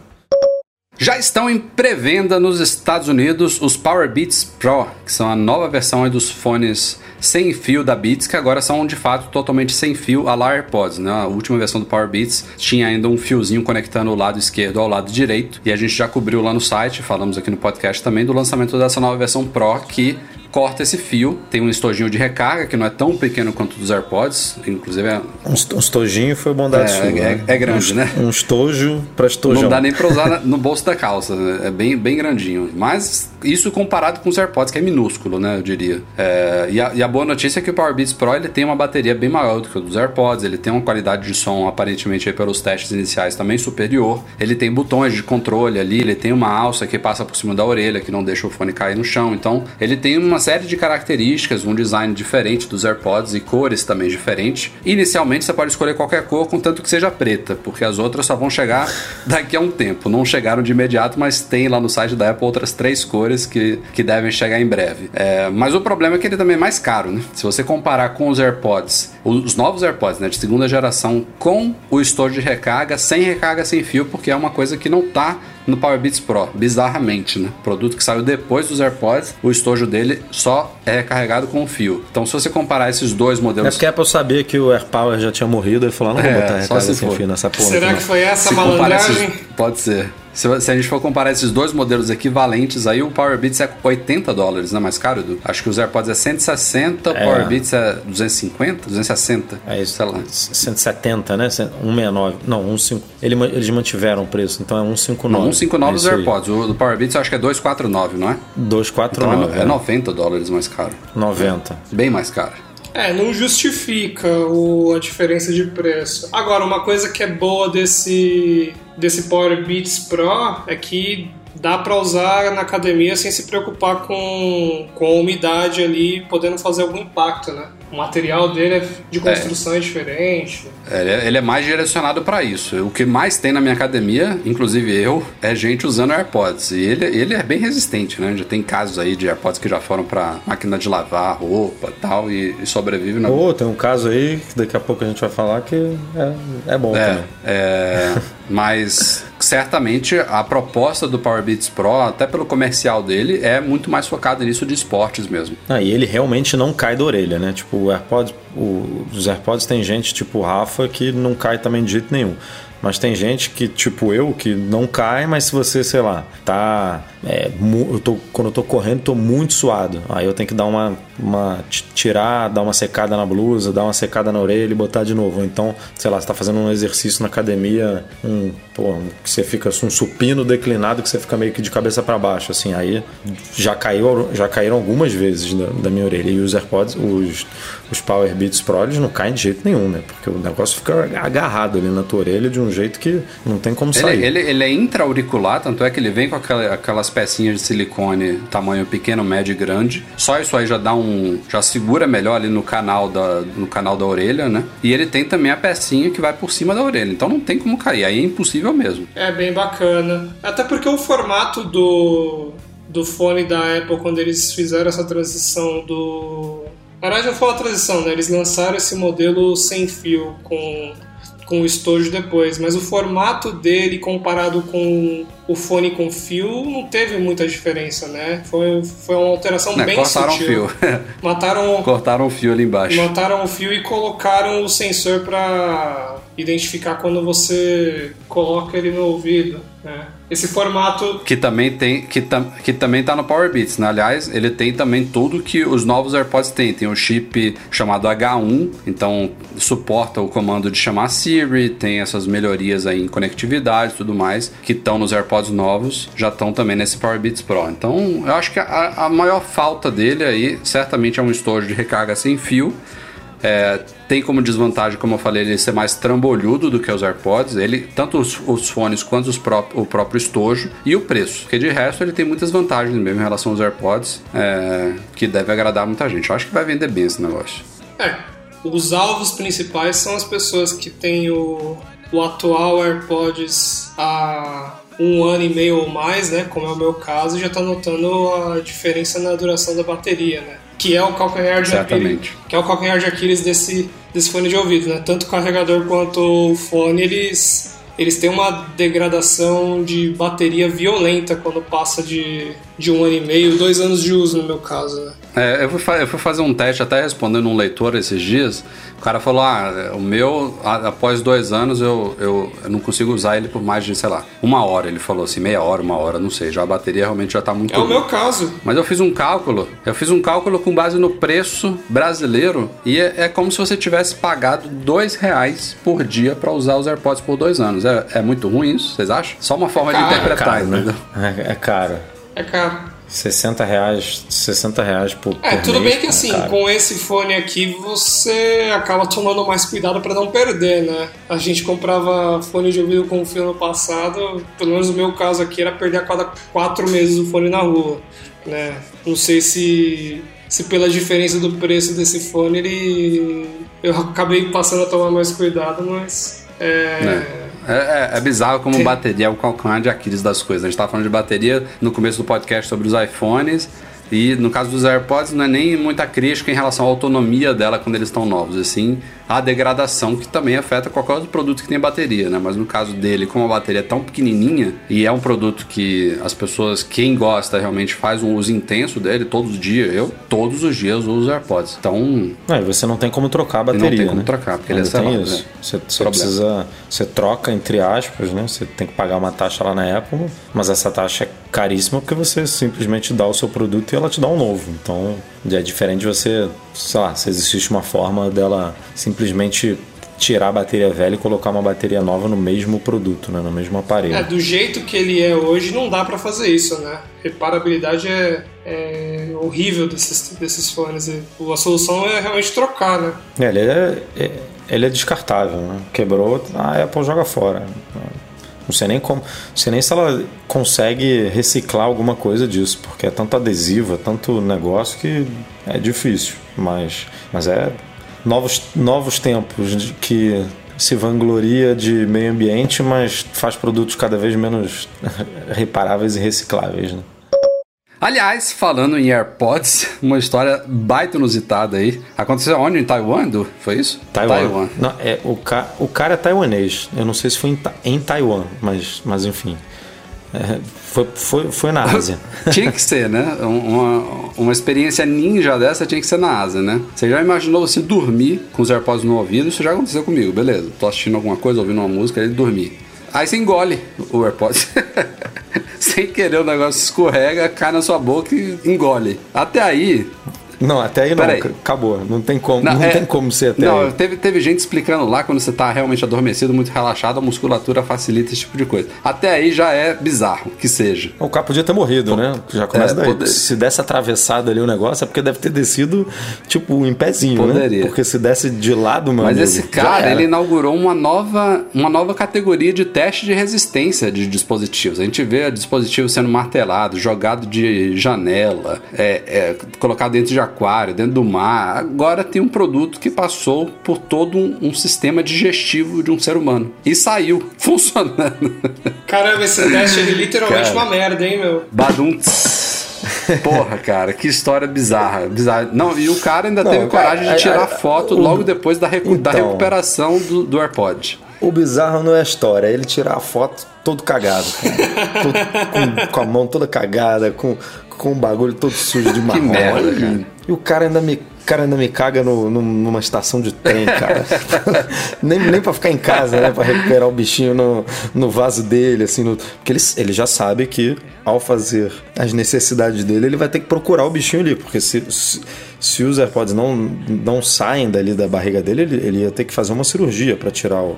[SPEAKER 1] Já estão em pré-venda nos Estados Unidos os Power Beats Pro, que são a nova versão dos fones sem fio da Beats, que agora são de fato totalmente sem fio a la AirPods. Né? A última versão do Power Beats tinha ainda um fiozinho conectando o lado esquerdo ao lado direito, e a gente já cobriu lá no site, falamos aqui no podcast também do lançamento dessa nova versão Pro que corta esse fio, tem um estojinho de recarga que não é tão pequeno quanto o dos AirPods, inclusive é,
[SPEAKER 2] Um, est- estojinho foi bondade
[SPEAKER 1] É,
[SPEAKER 2] sua.
[SPEAKER 1] é-
[SPEAKER 2] né?
[SPEAKER 1] é grande,
[SPEAKER 2] um,
[SPEAKER 1] né?
[SPEAKER 2] Um estojo pra estojão.
[SPEAKER 1] Não dá nem pra usar no bolso da calça, né? é bem, bem grandinho. Mas isso comparado com os AirPods, que é minúsculo, né? Eu diria. É, e, a, e a boa notícia é que o Power Beats Pro ele tem uma bateria bem maior do que o dos AirPods, ele tem uma qualidade de som, aparentemente, pelos testes iniciais, também superior. Ele tem botões de controle ali, ele tem uma alça que passa por cima da orelha, que não deixa o fone cair no chão. Então, ele tem uma série de características, um design diferente dos AirPods e cores também diferentes. Inicialmente, você pode escolher qualquer cor, contanto que seja preta, porque as outras só vão chegar daqui a um tempo. Não chegaram de imediato, mas tem lá no site da Apple outras três cores que, que devem chegar em breve. É, mas o problema é que ele também é mais caro, né? Se você comparar com os AirPods, os novos AirPods, né, de segunda geração, com o estojo de recarga, sem recarga sem fio, porque é uma coisa que não tá no Power Beats Pro, bizarramente, né? Produto que saiu depois dos AirPods, o estojo dele só é carregado com fio. Então, se você comparar esses dois
[SPEAKER 2] É
[SPEAKER 1] modelos
[SPEAKER 2] porque a Apple sabia que o AirPower já tinha morrido, ele falou, não vou
[SPEAKER 1] É,
[SPEAKER 2] botar
[SPEAKER 1] só
[SPEAKER 2] recarga
[SPEAKER 1] se
[SPEAKER 2] sem
[SPEAKER 1] for.
[SPEAKER 2] fio nessa porra.
[SPEAKER 3] Será que
[SPEAKER 2] não.
[SPEAKER 3] foi essa
[SPEAKER 1] Se
[SPEAKER 3] malandragem?
[SPEAKER 1] esses- pode ser. Se, se a gente for comparar esses dois modelos equivalentes, aí o Power Beats é 80 dólares, não é mais caro, Edu? Acho que os AirPods é 160, o
[SPEAKER 2] É.
[SPEAKER 1] Power Beats é 250, 260.
[SPEAKER 2] É isso,
[SPEAKER 1] Sei lá.
[SPEAKER 2] 170, né? 169. Não, 15. Ele, eles mantiveram o preço, então é 159.
[SPEAKER 1] Não, 159
[SPEAKER 2] é
[SPEAKER 1] os
[SPEAKER 2] isso aí.
[SPEAKER 1] AirPods. O do Power Beats eu acho que é 249, não é?
[SPEAKER 2] 249,
[SPEAKER 1] Então é, é 90 dólares mais caro.
[SPEAKER 2] 90.
[SPEAKER 1] Bem mais caro.
[SPEAKER 3] É, não justifica o, a diferença de preço. Agora, uma coisa que é boa desse, desse Power Beats Pro é que dá pra usar na academia sem se preocupar com, com a umidade ali, podendo fazer algum impacto, né? O material dele é de construção é. diferente.
[SPEAKER 1] Ele é, ele é mais direcionado para isso. O que mais tem na minha academia, inclusive eu, é gente usando AirPods. E ele, ele é bem resistente, né? Já tem casos aí de AirPods que já foram para máquina de lavar roupa e tal, e, e sobrevive na.
[SPEAKER 2] Ou tem um caso aí que daqui a pouco a gente vai falar que é, é bom
[SPEAKER 1] É,
[SPEAKER 2] também.
[SPEAKER 1] é, mas certamente a proposta do Power Beats Pro, até pelo comercial dele, é muito mais focada nisso de esportes mesmo.
[SPEAKER 2] Ah, e ele realmente não cai da orelha, né? Tipo, o AirPods, o, os AirPods tem gente tipo Rafa que não cai também de jeito nenhum. Mas tem gente que, tipo eu, que não cai, mas se você, sei lá, tá. É, eu tô, quando eu tô correndo, tô muito suado. Aí eu tenho que dar uma, uma. tirar, dar uma secada na blusa, dar uma secada na orelha e botar de novo. Então, sei lá, você tá fazendo um exercício na academia, um, pô, que você fica um supino declinado que você fica meio que de cabeça para baixo, assim. Aí já caiu, já caíram algumas vezes da, da minha orelha. E os AirPods, os, os Power Beats Pro, eles não caem de jeito nenhum, né? Porque o negócio fica agarrado ali na tua orelha de um jeito que não tem como sair.
[SPEAKER 1] Ele, ele, é intra-auricular, tanto é que ele vem com aquela- aquelas pecinhas de silicone tamanho pequeno, médio e grande. Só isso aí já dá um. já segura melhor ali no canal da, no canal da orelha, né? E ele tem também a pecinha que vai por cima da orelha. Então não tem como cair. Aí é impossível mesmo.
[SPEAKER 3] É bem bacana. Até porque o formato do, do fone da Apple, quando eles fizeram essa transição do. Na verdade, não foi uma transição, né? Eles lançaram esse modelo sem fio, com, com o estojo depois. Mas o formato dele, comparado com o fone com fio, não teve muita diferença, né? Foi, foi uma alteração
[SPEAKER 1] Né,
[SPEAKER 3] bem
[SPEAKER 1] cortaram
[SPEAKER 3] sutil.
[SPEAKER 1] o fio.
[SPEAKER 3] Mataram,
[SPEAKER 1] Cortaram o fio ali embaixo.
[SPEAKER 3] Mataram o fio e colocaram o sensor para identificar quando você coloca ele no ouvido. né? Esse formato
[SPEAKER 1] Que também tem. Que, tam, que também tá no Power Beats, né? Aliás, ele tem também tudo que os novos AirPods têm. Tem o chip chamado H1, então suporta o comando de chamar Siri, tem essas melhorias aí em conectividade e tudo mais, que estão nos AirPods novos, já estão também nesse Power Beats Pro. Então, eu acho que a, a maior falta dele aí, certamente é um estojo de recarga sem fio. É, tem como desvantagem, como eu falei, ele ser mais trambolhudo do que os AirPods. Ele, tanto os, os fones quanto os pró o próprio estojo e o preço. Porque de resto ele tem muitas vantagens mesmo em relação aos AirPods, é, que deve agradar muita gente. Eu acho que vai vender bem esse negócio.
[SPEAKER 3] É, os alvos principais são as pessoas que têm o, o atual AirPods há um ano e meio ou mais, né? Como é o meu caso, já está notando a diferença na duração da bateria, né? Que é o calcanhar de. Aquiles, que é o calcanhar de Aquiles desse, desse fone de ouvido, né? Tanto o carregador quanto o fone, eles eles têm uma degradação de bateria violenta quando passa de, de um ano e meio, dois anos de uso no meu caso, né?
[SPEAKER 1] É, eu, fui eu fui fazer um teste até respondendo um leitor esses dias. O cara falou: Ah, o meu, após dois anos, eu, eu, eu não consigo usar ele por mais de, sei lá, uma hora. Ele falou assim, meia hora, uma hora, não sei. Já a bateria realmente já tá muito
[SPEAKER 3] É o
[SPEAKER 1] ruim.
[SPEAKER 3] meu caso.
[SPEAKER 1] Mas eu fiz um cálculo, eu fiz um cálculo com base no preço brasileiro e é, é como se você tivesse pagado dois reais por dia para usar os AirPods por dois anos. É, é muito ruim isso, vocês acham? Só uma forma de
[SPEAKER 3] Caro,
[SPEAKER 1] interpretar,
[SPEAKER 2] Caro, né?
[SPEAKER 1] entendeu?
[SPEAKER 2] É, é caro.
[SPEAKER 3] É caro.
[SPEAKER 2] 60 reais, 60 reais por,
[SPEAKER 3] É, tudo
[SPEAKER 2] mês,
[SPEAKER 3] bem que
[SPEAKER 2] é
[SPEAKER 3] assim,
[SPEAKER 2] caro.
[SPEAKER 3] com esse fone aqui você acaba tomando mais cuidado para não perder, né? A gente comprava fone de ouvido com fio no passado, pelo menos no meu caso aqui era perder a cada quatro meses o fone na rua, né? Não sei se se pela diferença do preço desse fone ele eu acabei passando a tomar mais cuidado, mas é,
[SPEAKER 1] É, é- é bizarro como bateria é o calcanhar de Aquiles das coisas. A gente tava falando de bateria no começo do podcast sobre os iPhones. E no caso dos AirPods não é nem muita crítica em relação à autonomia dela quando eles estão novos, assim, a degradação que também afeta qualquer outro produto que tem bateria, né? Mas no caso dele, como a bateria é tão pequenininha e é um produto que as pessoas, quem gosta realmente faz um uso intenso dele todos os dias, eu todos os dias uso AirPods. Então,
[SPEAKER 2] Não, e você não tem como trocar a
[SPEAKER 1] não
[SPEAKER 2] bateria,
[SPEAKER 1] tem como
[SPEAKER 2] né?
[SPEAKER 1] trocar, porque ele é
[SPEAKER 2] Ainda tem isso.
[SPEAKER 1] né?
[SPEAKER 2] Você, você precisa, você troca entre aspas, né? Você tem que pagar uma taxa lá na Apple, mas essa taxa é caríssima porque você simplesmente dá o seu produto e ela te dá um novo. Então, é diferente de você, sei lá, se existe uma forma dela simplesmente tirar a bateria velha e colocar uma bateria nova no mesmo produto, né? No mesmo aparelho.
[SPEAKER 3] É, do jeito que ele é hoje, não dá pra fazer isso, né? Reparabilidade é, é horrível desses, desses fones. A solução é realmente trocar, né?
[SPEAKER 2] É, ele é, é- ele é descartável, né? Quebrou, a Apple joga fora. Não sei nem como, não sei nem se ela consegue reciclar alguma coisa disso, porque é tanto adesivo, é tanto negócio que é difícil. Mas, mas é novos, novos tempos de que se vangloria de meio ambiente, mas faz produtos cada vez menos reparáveis e recicláveis, né?
[SPEAKER 1] Aliás, falando em AirPods, uma história baita inusitada aí. Aconteceu onde? Em Taiwan, Edu? Foi isso?
[SPEAKER 2] Taiwan. Não, é, o, ca, o cara é taiwanês. Eu não sei se foi em, Ta- em Taiwan, mas, mas enfim. É, foi, foi, foi na Ásia.
[SPEAKER 1] tinha que ser, né? Um- Uma, uma experiência ninja dessa tinha que ser na Ásia, né? Você já imaginou você dormir com os AirPods no ouvido? Isso já aconteceu comigo, beleza. Tô assistindo alguma coisa, ouvindo uma música, ele dormir. Aí você engole o AirPods. Sem querer o negócio escorrega, cai na sua boca e engole. Até aí,
[SPEAKER 2] Não, até aí não.
[SPEAKER 1] Peraí.
[SPEAKER 2] c- Acabou. Não tem como, não,
[SPEAKER 1] é-
[SPEAKER 2] tem como ser até
[SPEAKER 1] Não,
[SPEAKER 2] aí.
[SPEAKER 1] teve, teve gente explicando lá quando você tá realmente adormecido, muito relaxado, a musculatura facilita esse tipo de coisa. Até aí já é bizarro que seja.
[SPEAKER 2] O cara podia ter morrido, né? Já começa
[SPEAKER 1] É,
[SPEAKER 2] daí.
[SPEAKER 1] poder-
[SPEAKER 2] Se desse atravessado ali o negócio, é porque deve ter descido, tipo, em pezinho,
[SPEAKER 1] Poderia.
[SPEAKER 2] né? Porque se desse de lado, meu
[SPEAKER 1] Mas
[SPEAKER 2] amigo,
[SPEAKER 1] esse cara, ele inaugurou uma nova, uma nova categoria de teste de resistência de dispositivos. A gente vê dispositivo sendo martelado, jogado de janela, é, é, colocado dentro de aquário, dentro do mar. Agora tem um produto que passou por todo um, um sistema digestivo de um ser humano. E saiu funcionando.
[SPEAKER 3] Caramba, esse teste ele literalmente
[SPEAKER 1] Cara.
[SPEAKER 3] uma merda, hein, meu?
[SPEAKER 1] Badum. Porra, cara, que história bizarra, bizarra. Não, e o cara ainda
[SPEAKER 2] Não,
[SPEAKER 1] teve
[SPEAKER 2] cara,
[SPEAKER 1] coragem de
[SPEAKER 2] a-
[SPEAKER 1] tirar
[SPEAKER 2] a-
[SPEAKER 1] foto
[SPEAKER 2] o-
[SPEAKER 1] logo depois da, recu- da
[SPEAKER 2] Então.
[SPEAKER 1] recuperação do, do AirPod.
[SPEAKER 2] O bizarro não é a história, é ele tirar a foto todo cagado. Todo- com, com a mão toda cagada, com, com o bagulho todo sujo de marrom.
[SPEAKER 1] merda,
[SPEAKER 2] e,
[SPEAKER 1] cara.
[SPEAKER 2] e o cara ainda me, cara ainda me caga no, numa estação de trem, cara. nem, nem pra ficar em casa, né? Pra recuperar o bichinho no, no vaso dele, assim. No, porque ele, ele já sabe que ao fazer as necessidades dele, ele vai ter que procurar o bichinho ali. Porque se, se, se os AirPods não, não saem dali da barriga dele, ele, ele ia ter que fazer uma cirurgia pra tirar o,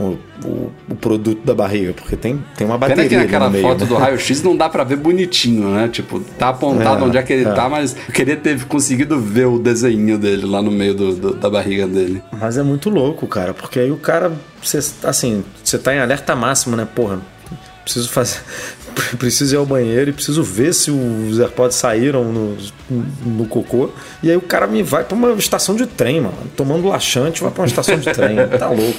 [SPEAKER 2] o, o, o produto da barriga. Porque tem, tem uma
[SPEAKER 1] Pena
[SPEAKER 2] bateria
[SPEAKER 1] que
[SPEAKER 2] ali
[SPEAKER 1] naquela
[SPEAKER 2] no meio,
[SPEAKER 1] foto
[SPEAKER 2] né?
[SPEAKER 1] do raio-x não dá pra ver bonitinho, né? Tipo, tá apontado
[SPEAKER 2] É,
[SPEAKER 1] onde é que ele
[SPEAKER 2] é.
[SPEAKER 1] tá, mas eu queria ter conseguido ver o desenho dele lá no meio do- do- da barriga dele.
[SPEAKER 2] Mas é muito louco, cara, porque aí o cara, cê, assim, você tá em alerta máximo, né, porra? preciso fazer. Preciso ir ao banheiro e preciso ver se os AirPods saíram no, no cocô. E aí o cara me vai pra uma estação de trem, mano. Tomando laxante, vai pra uma estação de trem. Tá louco.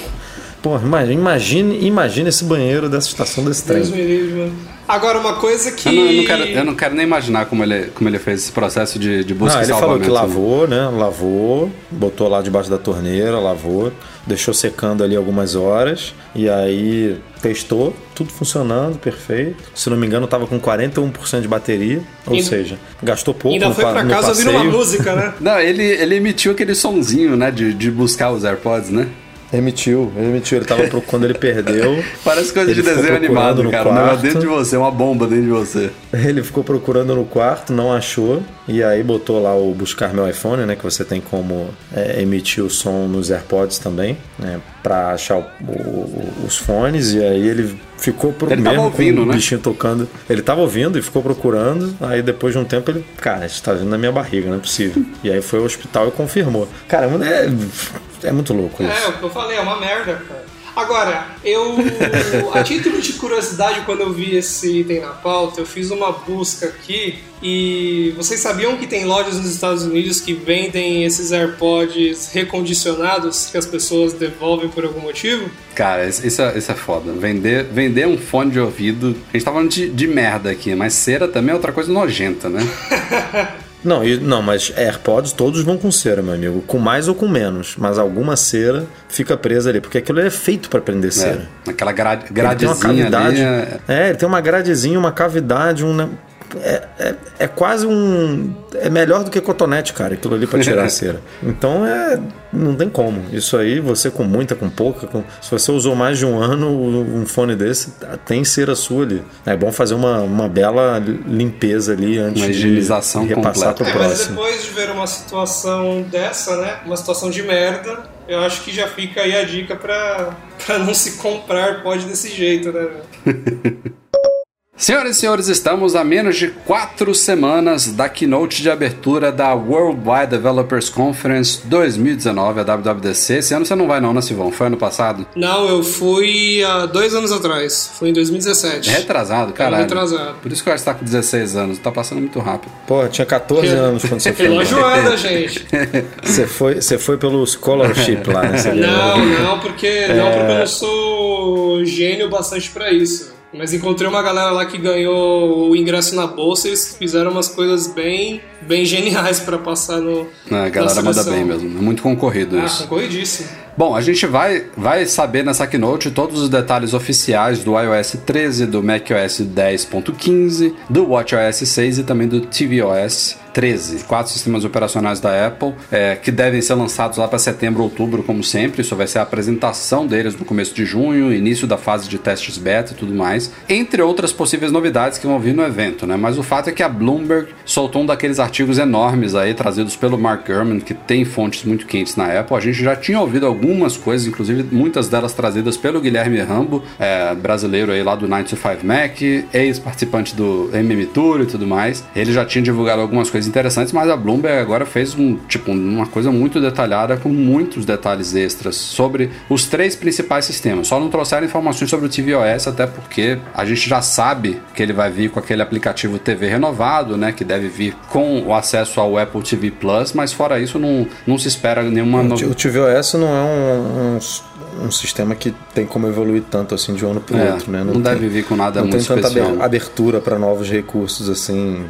[SPEAKER 2] Pô, imagine, imagine, imagine esse banheiro dessa estação desse trem.
[SPEAKER 3] Deus me livre, mano. Agora, uma coisa que.
[SPEAKER 1] Eu não, eu não quero, eu não quero nem imaginar como ele, como ele fez esse processo de, de busca
[SPEAKER 2] Ah,
[SPEAKER 1] e
[SPEAKER 2] ele falou
[SPEAKER 1] salvamento.
[SPEAKER 2] que lavou, né? Lavou, botou lá debaixo da torneira, lavou, deixou secando ali algumas horas e aí testou, tudo funcionando, perfeito. Se não me engano, tava com 41% de bateria, ou
[SPEAKER 3] Ainda-
[SPEAKER 2] seja, gastou pouco
[SPEAKER 3] Ainda
[SPEAKER 2] no,
[SPEAKER 3] foi
[SPEAKER 2] pa-
[SPEAKER 3] pra
[SPEAKER 2] no
[SPEAKER 3] casa ouvir uma música, né?
[SPEAKER 1] Não, ele, ele emitiu aquele sonzinho, né, de, de buscar os AirPods, né?
[SPEAKER 2] Emitiu, ele emitiu, ele tava pro- quando ele perdeu.
[SPEAKER 1] Parece coisa
[SPEAKER 2] Ele
[SPEAKER 1] de desenho
[SPEAKER 2] procurando
[SPEAKER 1] animado, cara. Um negócio
[SPEAKER 2] quarto.
[SPEAKER 1] dentro de você, uma bomba dentro de você.
[SPEAKER 2] Ele ficou procurando no quarto, não achou, e aí botou lá o buscar meu iPhone, né? Que você tem como é, emitir o som nos AirPods também, né? Pra achar o- o- os fones, e aí ele ficou pro
[SPEAKER 1] Ele tava
[SPEAKER 2] mesmo
[SPEAKER 1] ouvindo,
[SPEAKER 2] com o
[SPEAKER 1] né?
[SPEAKER 2] bichinho tocando. Ele tava ouvindo e ficou procurando, aí depois de um tempo ele, cara, isso tá vindo na minha barriga, não é possível. E aí foi ao hospital e confirmou. Cara, é, é muito louco
[SPEAKER 3] É,
[SPEAKER 2] isso.
[SPEAKER 3] o que eu falei, é uma merda, cara. Agora, eu. A título de curiosidade, quando eu vi esse item na pauta, eu fiz uma busca aqui e vocês sabiam que tem lojas nos Estados Unidos que vendem esses AirPods recondicionados que as pessoas devolvem por algum motivo?
[SPEAKER 1] Cara, isso, é, isso é foda. Vender, vender um fone de ouvido. A gente tá falando de, de merda aqui, mas cera também é outra coisa nojenta, né?
[SPEAKER 2] Não, e- não, mas AirPods todos vão com cera, meu amigo. Com mais ou com menos. Mas alguma cera fica presa ali. Porque aquilo é feito pra prender cera.
[SPEAKER 1] É, aquela gra,
[SPEAKER 2] Ele tem uma
[SPEAKER 1] gradezinha
[SPEAKER 2] cavidade.
[SPEAKER 1] ali. é-
[SPEAKER 2] É, ele tem uma gradezinha, uma cavidade, um. É, é, é quase um. É melhor do que cotonete, cara, aquilo ali pra tirar a cera. Então é. Não tem como. Isso aí, você com muita, com pouca. com- se você usou mais de um ano um fone desse, tem cera sua ali. É bom fazer uma, uma bela limpeza ali antes
[SPEAKER 1] Uma higienização
[SPEAKER 2] de repassar pro
[SPEAKER 1] completa.
[SPEAKER 3] É, mas
[SPEAKER 2] próximo.
[SPEAKER 3] depois de ver uma situação dessa, né? Uma situação de merda, eu acho que já fica aí a dica pra, pra não se comprar pode desse jeito, né?
[SPEAKER 1] Senhoras e senhores, estamos a menos de quatro semanas da keynote de abertura da Worldwide Developers Conference 2019, a WWDC. Esse ano você não vai não, né, Silvão? Foi ano passado?
[SPEAKER 3] Não, eu fui há dois anos atrás. Foi em 2017.
[SPEAKER 1] É retrasado, caralho.
[SPEAKER 3] retrasado.
[SPEAKER 1] Por isso que eu acho que tá com 16 anos. Tá passando muito rápido.
[SPEAKER 2] Pô, tinha 14 anos quando você foi.
[SPEAKER 3] Relógio anda, gente.
[SPEAKER 2] Você foi, você foi pelo scholarship lá, né?
[SPEAKER 3] Não, não, porque não porque eu não sou gênio bastante pra isso. Mas encontrei uma galera lá que ganhou o ingresso na bolsa e eles fizeram umas coisas bem, bem geniais pra passar no.
[SPEAKER 1] É, a galera manda bem mesmo. É muito concorrido
[SPEAKER 3] Ah,
[SPEAKER 1] isso.
[SPEAKER 3] concorridíssimo.
[SPEAKER 1] Bom, a gente vai, vai saber nessa keynote todos os detalhes oficiais do iOS 13, do macOS 10.15, do watchOS 6 e também do tvOS 13. Quatro sistemas operacionais da Apple é, que devem ser lançados lá para setembro, outubro, como sempre. Isso vai ser a apresentação deles no começo de junho, início da fase de testes beta e tudo mais. Entre outras possíveis novidades que vão vir no evento, né? Mas o fato é que a Bloomberg soltou um daqueles artigos enormes aí, trazidos pelo Mark Gurman, que tem fontes muito quentes na Apple. A gente já tinha ouvido algumas coisas, inclusive muitas delas trazidas pelo Guilherme Rambo, é, brasileiro aí lá do 9to5 Mac, ex-participante do MM Tour e tudo mais. Ele já tinha divulgado algumas coisas interessantes, mas a Bloomberg agora fez um tipo uma coisa muito detalhada com muitos detalhes extras sobre os três principais sistemas. Só não trouxeram informações sobre o tvOS, até porque a gente já sabe que ele vai vir com aquele aplicativo TV renovado, né, que deve vir com o acesso ao Apple TV Plus, mas fora isso não, não se espera nenhuma
[SPEAKER 2] O
[SPEAKER 1] novidade.
[SPEAKER 2] tvOS não é um, um, um sistema que tem como evoluir tanto assim de um ano para o
[SPEAKER 1] É,
[SPEAKER 2] outro, né?
[SPEAKER 1] não deve vir com nada
[SPEAKER 2] não
[SPEAKER 1] muito
[SPEAKER 2] tem tanta
[SPEAKER 1] especial.
[SPEAKER 2] aber- abertura para novos recursos assim,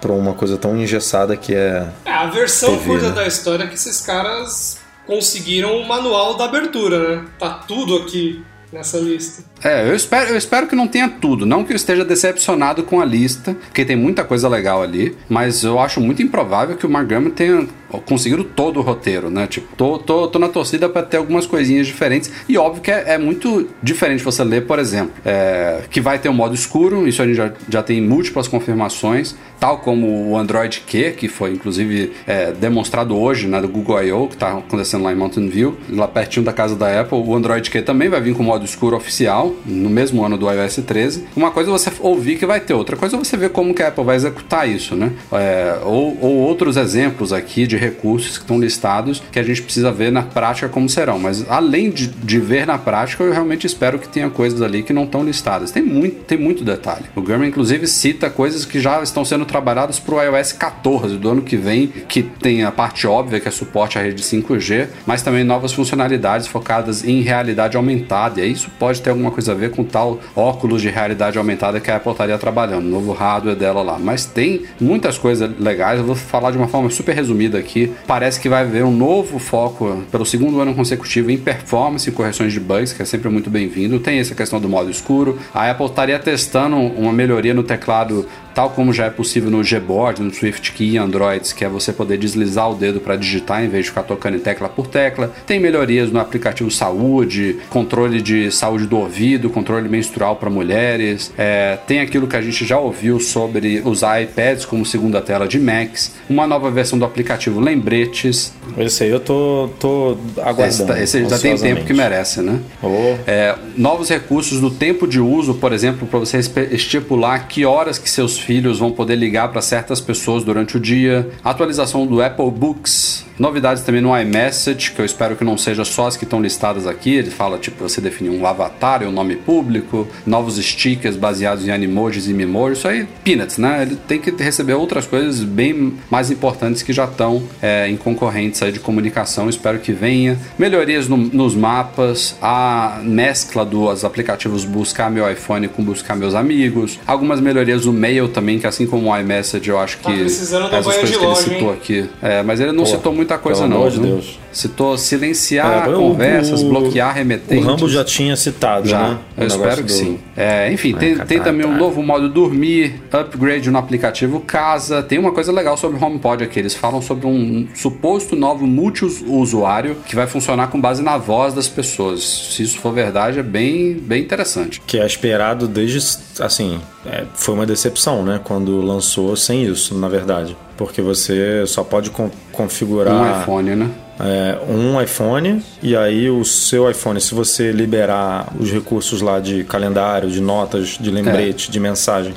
[SPEAKER 2] para uma coisa tão engessada que é.
[SPEAKER 3] É, a versão
[SPEAKER 2] TV,
[SPEAKER 3] curta
[SPEAKER 2] né?
[SPEAKER 3] da história é que esses caras conseguiram o manual da abertura, né? Tá tudo aqui nessa lista.
[SPEAKER 1] É, eu espero, eu espero que não tenha tudo. Não que eu esteja decepcionado com a lista, porque tem muita coisa legal ali, mas eu acho muito improvável que o Mark tenha conseguido todo o roteiro, né? Tipo, tô, tô, tô na torcida para ter algumas coisinhas diferentes. E óbvio que é, é muito diferente você ler, por exemplo, é, que vai ter um modo escuro, isso a gente já, já tem múltiplas confirmações, tal como o Android Q, que foi inclusive é, demonstrado hoje na do Google I.O., que está acontecendo lá em Mountain View, lá pertinho da casa da Apple. O Android Q também vai vir com modo escuro oficial, no mesmo ano do iOS 13. Uma coisa é você ouvir que vai ter, outra coisa é você ver como que a Apple vai executar isso, né? É, ou, ou outros exemplos aqui de recursos que estão listados que a gente precisa ver na prática como serão. Mas além de, de ver na prática, eu realmente espero que tenha coisas ali que não estão listadas. Tem muito, tem muito detalhe. O Gurman, inclusive, cita coisas que já estão sendo trabalhadas para o iOS 14 do ano que vem, que tem a parte óbvia que é suporte à rede 5G, mas também novas funcionalidades focadas em realidade aumentada. E isso pode ter alguma coisa a ver com tal óculos de realidade aumentada que a Apple estaria trabalhando, novo hardware dela lá. Mas tem muitas coisas legais, eu vou falar de uma forma super resumida aqui. Parece que vai haver um novo foco pelo segundo ano consecutivo em performance e correções de bugs, que é sempre muito bem-vindo. Tem essa questão do modo escuro. A Apple estaria testando uma melhoria no teclado tal como já é possível no Gboard, no SwiftKey e Androids, que é você poder deslizar o dedo para digitar em vez de ficar tocando em tecla por tecla. Tem melhorias no aplicativo Saúde, controle de saúde do ouvido, controle menstrual para mulheres. É, tem aquilo que a gente já ouviu sobre usar iPads como segunda tela de Macs. Uma nova versão do aplicativo Lembretes.
[SPEAKER 2] Esse aí eu tô, tô aguardando.
[SPEAKER 1] Esse, esse já tem tempo que merece, né?
[SPEAKER 2] Oh.
[SPEAKER 1] É, novos recursos do tempo de uso, por exemplo, para você estipular que horas que seus filhos vão poder ligar para certas pessoas durante o dia. Atualização do Apple Books. Novidades também no iMessage, que eu espero que não seja só as que estão listadas aqui. Ele fala, tipo, você definir um avatar e um nome público, novos stickers baseados em animojis e memojis. Isso aí, peanuts, né? Ele tem que receber outras coisas bem mais importantes que já estão é, em concorrentes aí de comunicação. Espero que venha. Melhorias no, nos mapas, a mescla dos aplicativos Buscar Meu iPhone com Buscar Meus Amigos, algumas melhorias no Mail também, que assim como o iMessage, eu acho que
[SPEAKER 3] Tá precisando da
[SPEAKER 1] coisas
[SPEAKER 3] de
[SPEAKER 1] que ele
[SPEAKER 3] loja,
[SPEAKER 1] citou
[SPEAKER 3] hein?
[SPEAKER 1] aqui. É, mas ele não
[SPEAKER 2] Pô,
[SPEAKER 1] citou muita coisa,
[SPEAKER 2] pelo
[SPEAKER 1] não.
[SPEAKER 2] amor de
[SPEAKER 1] viu?
[SPEAKER 2] Deus.
[SPEAKER 1] Citou silenciar
[SPEAKER 2] É, o-
[SPEAKER 1] conversas,
[SPEAKER 2] o-
[SPEAKER 1] bloquear
[SPEAKER 2] O
[SPEAKER 1] remetentes.
[SPEAKER 2] Rambo já tinha citado,
[SPEAKER 1] Já,
[SPEAKER 2] né? O
[SPEAKER 1] eu espero que
[SPEAKER 2] do-
[SPEAKER 1] sim. É, enfim, tem,
[SPEAKER 2] tá,
[SPEAKER 1] tem
[SPEAKER 2] tá,
[SPEAKER 1] também um
[SPEAKER 2] tá.
[SPEAKER 1] novo modo dormir, upgrade no aplicativo Casa. Tem uma coisa legal sobre o HomePod aqui. Eles falam sobre um suposto novo multiusuário que vai funcionar com base na voz das pessoas. Se isso for verdade, é bem, bem interessante.
[SPEAKER 2] Que é esperado desde. Assim, é, foi uma decepção, né? Quando lançou sem isso, na verdade. Porque você só pode con- configurar.
[SPEAKER 1] Um iPhone, né?
[SPEAKER 2] É, um iPhone e aí o seu iPhone, se você liberar os recursos lá de calendário, de notas, de lembrete, de mensagem,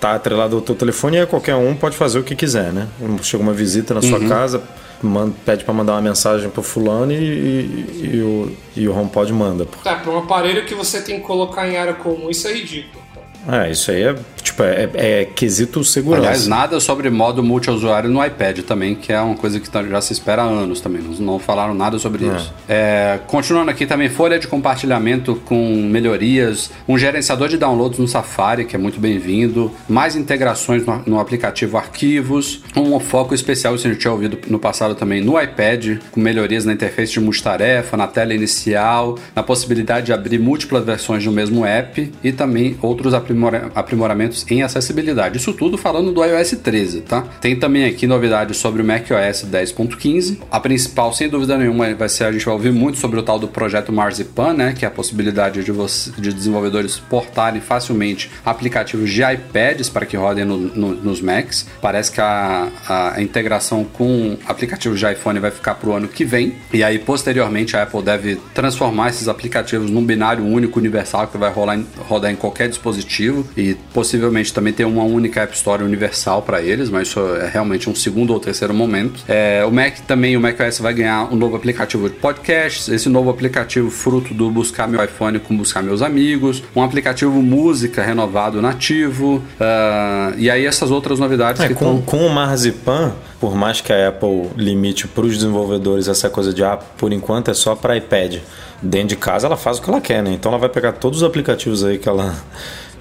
[SPEAKER 2] tá atrelado ao teu telefone e aí qualquer um pode fazer o que quiser, né? Chega uma visita na sua casa, man- pede para mandar uma mensagem pro fulano e, e- e o, e o HomePod manda.
[SPEAKER 3] É, para um aparelho que você tem que colocar em área comum, isso é ridículo.
[SPEAKER 2] É, isso aí é tipo é, é quesito segurança.
[SPEAKER 1] Aliás, nada sobre modo multiusuário no iPad também, que é uma coisa que tá- já se espera há anos também. Não, falaram nada sobre isso. É, continuando aqui também, folha de compartilhamento com melhorias, um gerenciador de downloads no Safari, que é muito bem-vindo, mais integrações no, no aplicativo Arquivos, um foco especial, isso a gente tinha ouvido no passado também, no iPad, com melhorias na interface de multitarefa, na tela inicial, na possibilidade de abrir múltiplas versões do mesmo app e também outros aprimora- aprimoramentos em acessibilidade. Isso tudo falando do iOS 13, tá? Tem também aqui novidades sobre o macOS 10.15. A principal, sem dúvida nenhuma, vai ser a gente vai ouvir muito sobre o tal do projeto Marzipan, né? Que é a possibilidade de, você, de desenvolvedores portarem facilmente aplicativos de iPads para que rodem no- no- nos Macs. Parece que a- a integração com aplicativos de iPhone vai ficar para o ano que vem. E aí, posteriormente, a Apple deve transformar esses aplicativos num binário único universal que vai rolar em- rodar em qualquer dispositivo e possivelmente também ter uma única App Store universal para eles, mas isso é realmente um segundo ou terceiro momento. É, o Mac também, o macOS vai ganhar um novo aplicativo de podcasts, esse novo aplicativo fruto do Buscar Meu iPhone com Buscar Meus Amigos, um aplicativo música renovado nativo, ah, e aí essas outras novidades
[SPEAKER 2] É,
[SPEAKER 1] que
[SPEAKER 2] com,
[SPEAKER 1] estão...
[SPEAKER 2] com o Marzipan, por mais que a Apple limite para os desenvolvedores essa coisa de, ah, por enquanto é só para iPad. Dentro de casa ela faz o que ela quer, né? Então ela vai pegar todos os aplicativos aí que ela,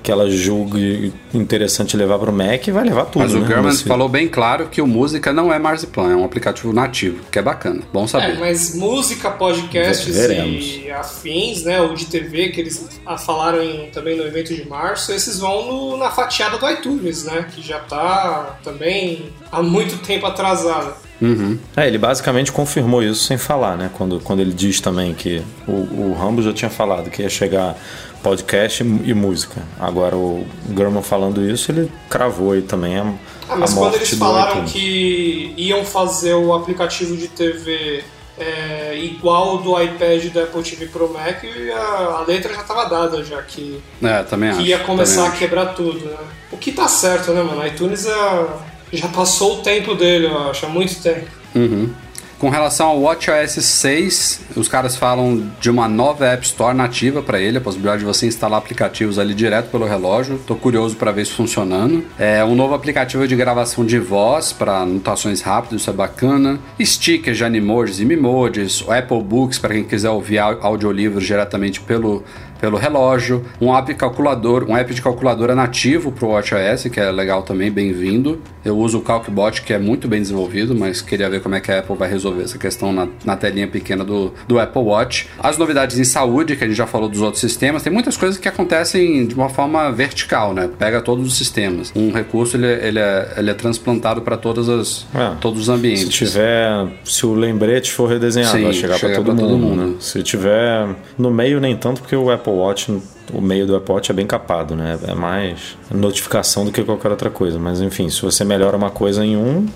[SPEAKER 2] que ela julgue interessante levar para o Mac vai levar tudo,
[SPEAKER 1] Mas o
[SPEAKER 2] né?
[SPEAKER 1] German falou bem claro que o música não é Marzipan, é um aplicativo nativo, que é bacana. Bom saber.
[SPEAKER 3] É, mas música, podcasts
[SPEAKER 2] Veremos.
[SPEAKER 3] e afins, né, ou de TV, que eles ah, falaram em- também no evento de março, esses vão no- na fatiada do iTunes, né, que já tá também há muito tempo atrasada.
[SPEAKER 2] É, ele basicamente confirmou isso sem falar, né? Quando, quando ele diz também que o, o Rambo já tinha falado que ia chegar podcast e, e música. Agora o German falando isso, ele cravou aí também a,
[SPEAKER 3] Ah, mas
[SPEAKER 2] a
[SPEAKER 3] quando eles
[SPEAKER 2] do
[SPEAKER 3] falaram
[SPEAKER 2] iTunes.
[SPEAKER 3] que iam fazer o aplicativo de TV é, igual do iPad da Apple TV Pro Mac, a, a letra já estava dada, já que,
[SPEAKER 1] É, também acho.
[SPEAKER 3] que ia começar
[SPEAKER 1] também
[SPEAKER 3] a quebrar tudo, né? O que tá certo, né, mano? iTunes é- já passou o tempo dele, eu acho, há muito tempo.
[SPEAKER 1] Com relação ao WatchOS 6, os caras falam de uma nova App Store nativa para ele, a possibilidade de você instalar aplicativos ali direto pelo relógio. Tô curioso para ver isso funcionando. É um novo aplicativo de gravação de voz para anotações rápidas, isso é bacana. Stickers de animojis e mimojis, o Apple Books para quem quiser ouvir au- audiolivros diretamente pelo pelo relógio, um app calculador, um app de calculadora nativo para o WatchOS, que é legal também, bem-vindo. Eu uso o CalcBot, que é muito bem desenvolvido, mas queria ver como é que a Apple vai resolver essa questão na, na telinha pequena do, do Apple Watch. As novidades em saúde, que a gente já falou dos outros sistemas, tem muitas coisas que acontecem de uma forma vertical, né? Pega todos os sistemas. Um recurso, ele, ele, é, ele é transplantado para todas as,
[SPEAKER 2] É.
[SPEAKER 1] todos os ambientes.
[SPEAKER 2] Se tiver, se o lembrete for redesenhado,
[SPEAKER 1] Sim,
[SPEAKER 2] vai chegar para
[SPEAKER 1] chega
[SPEAKER 2] todo,
[SPEAKER 1] pra todo
[SPEAKER 2] mundo,
[SPEAKER 1] mundo.
[SPEAKER 2] né? Se tiver no meio nem tanto, porque o Apple Watch, o meio do Apple Watch é bem capado, né? É mais notificação do que qualquer outra coisa. Mas enfim, se você melhora uma coisa em um,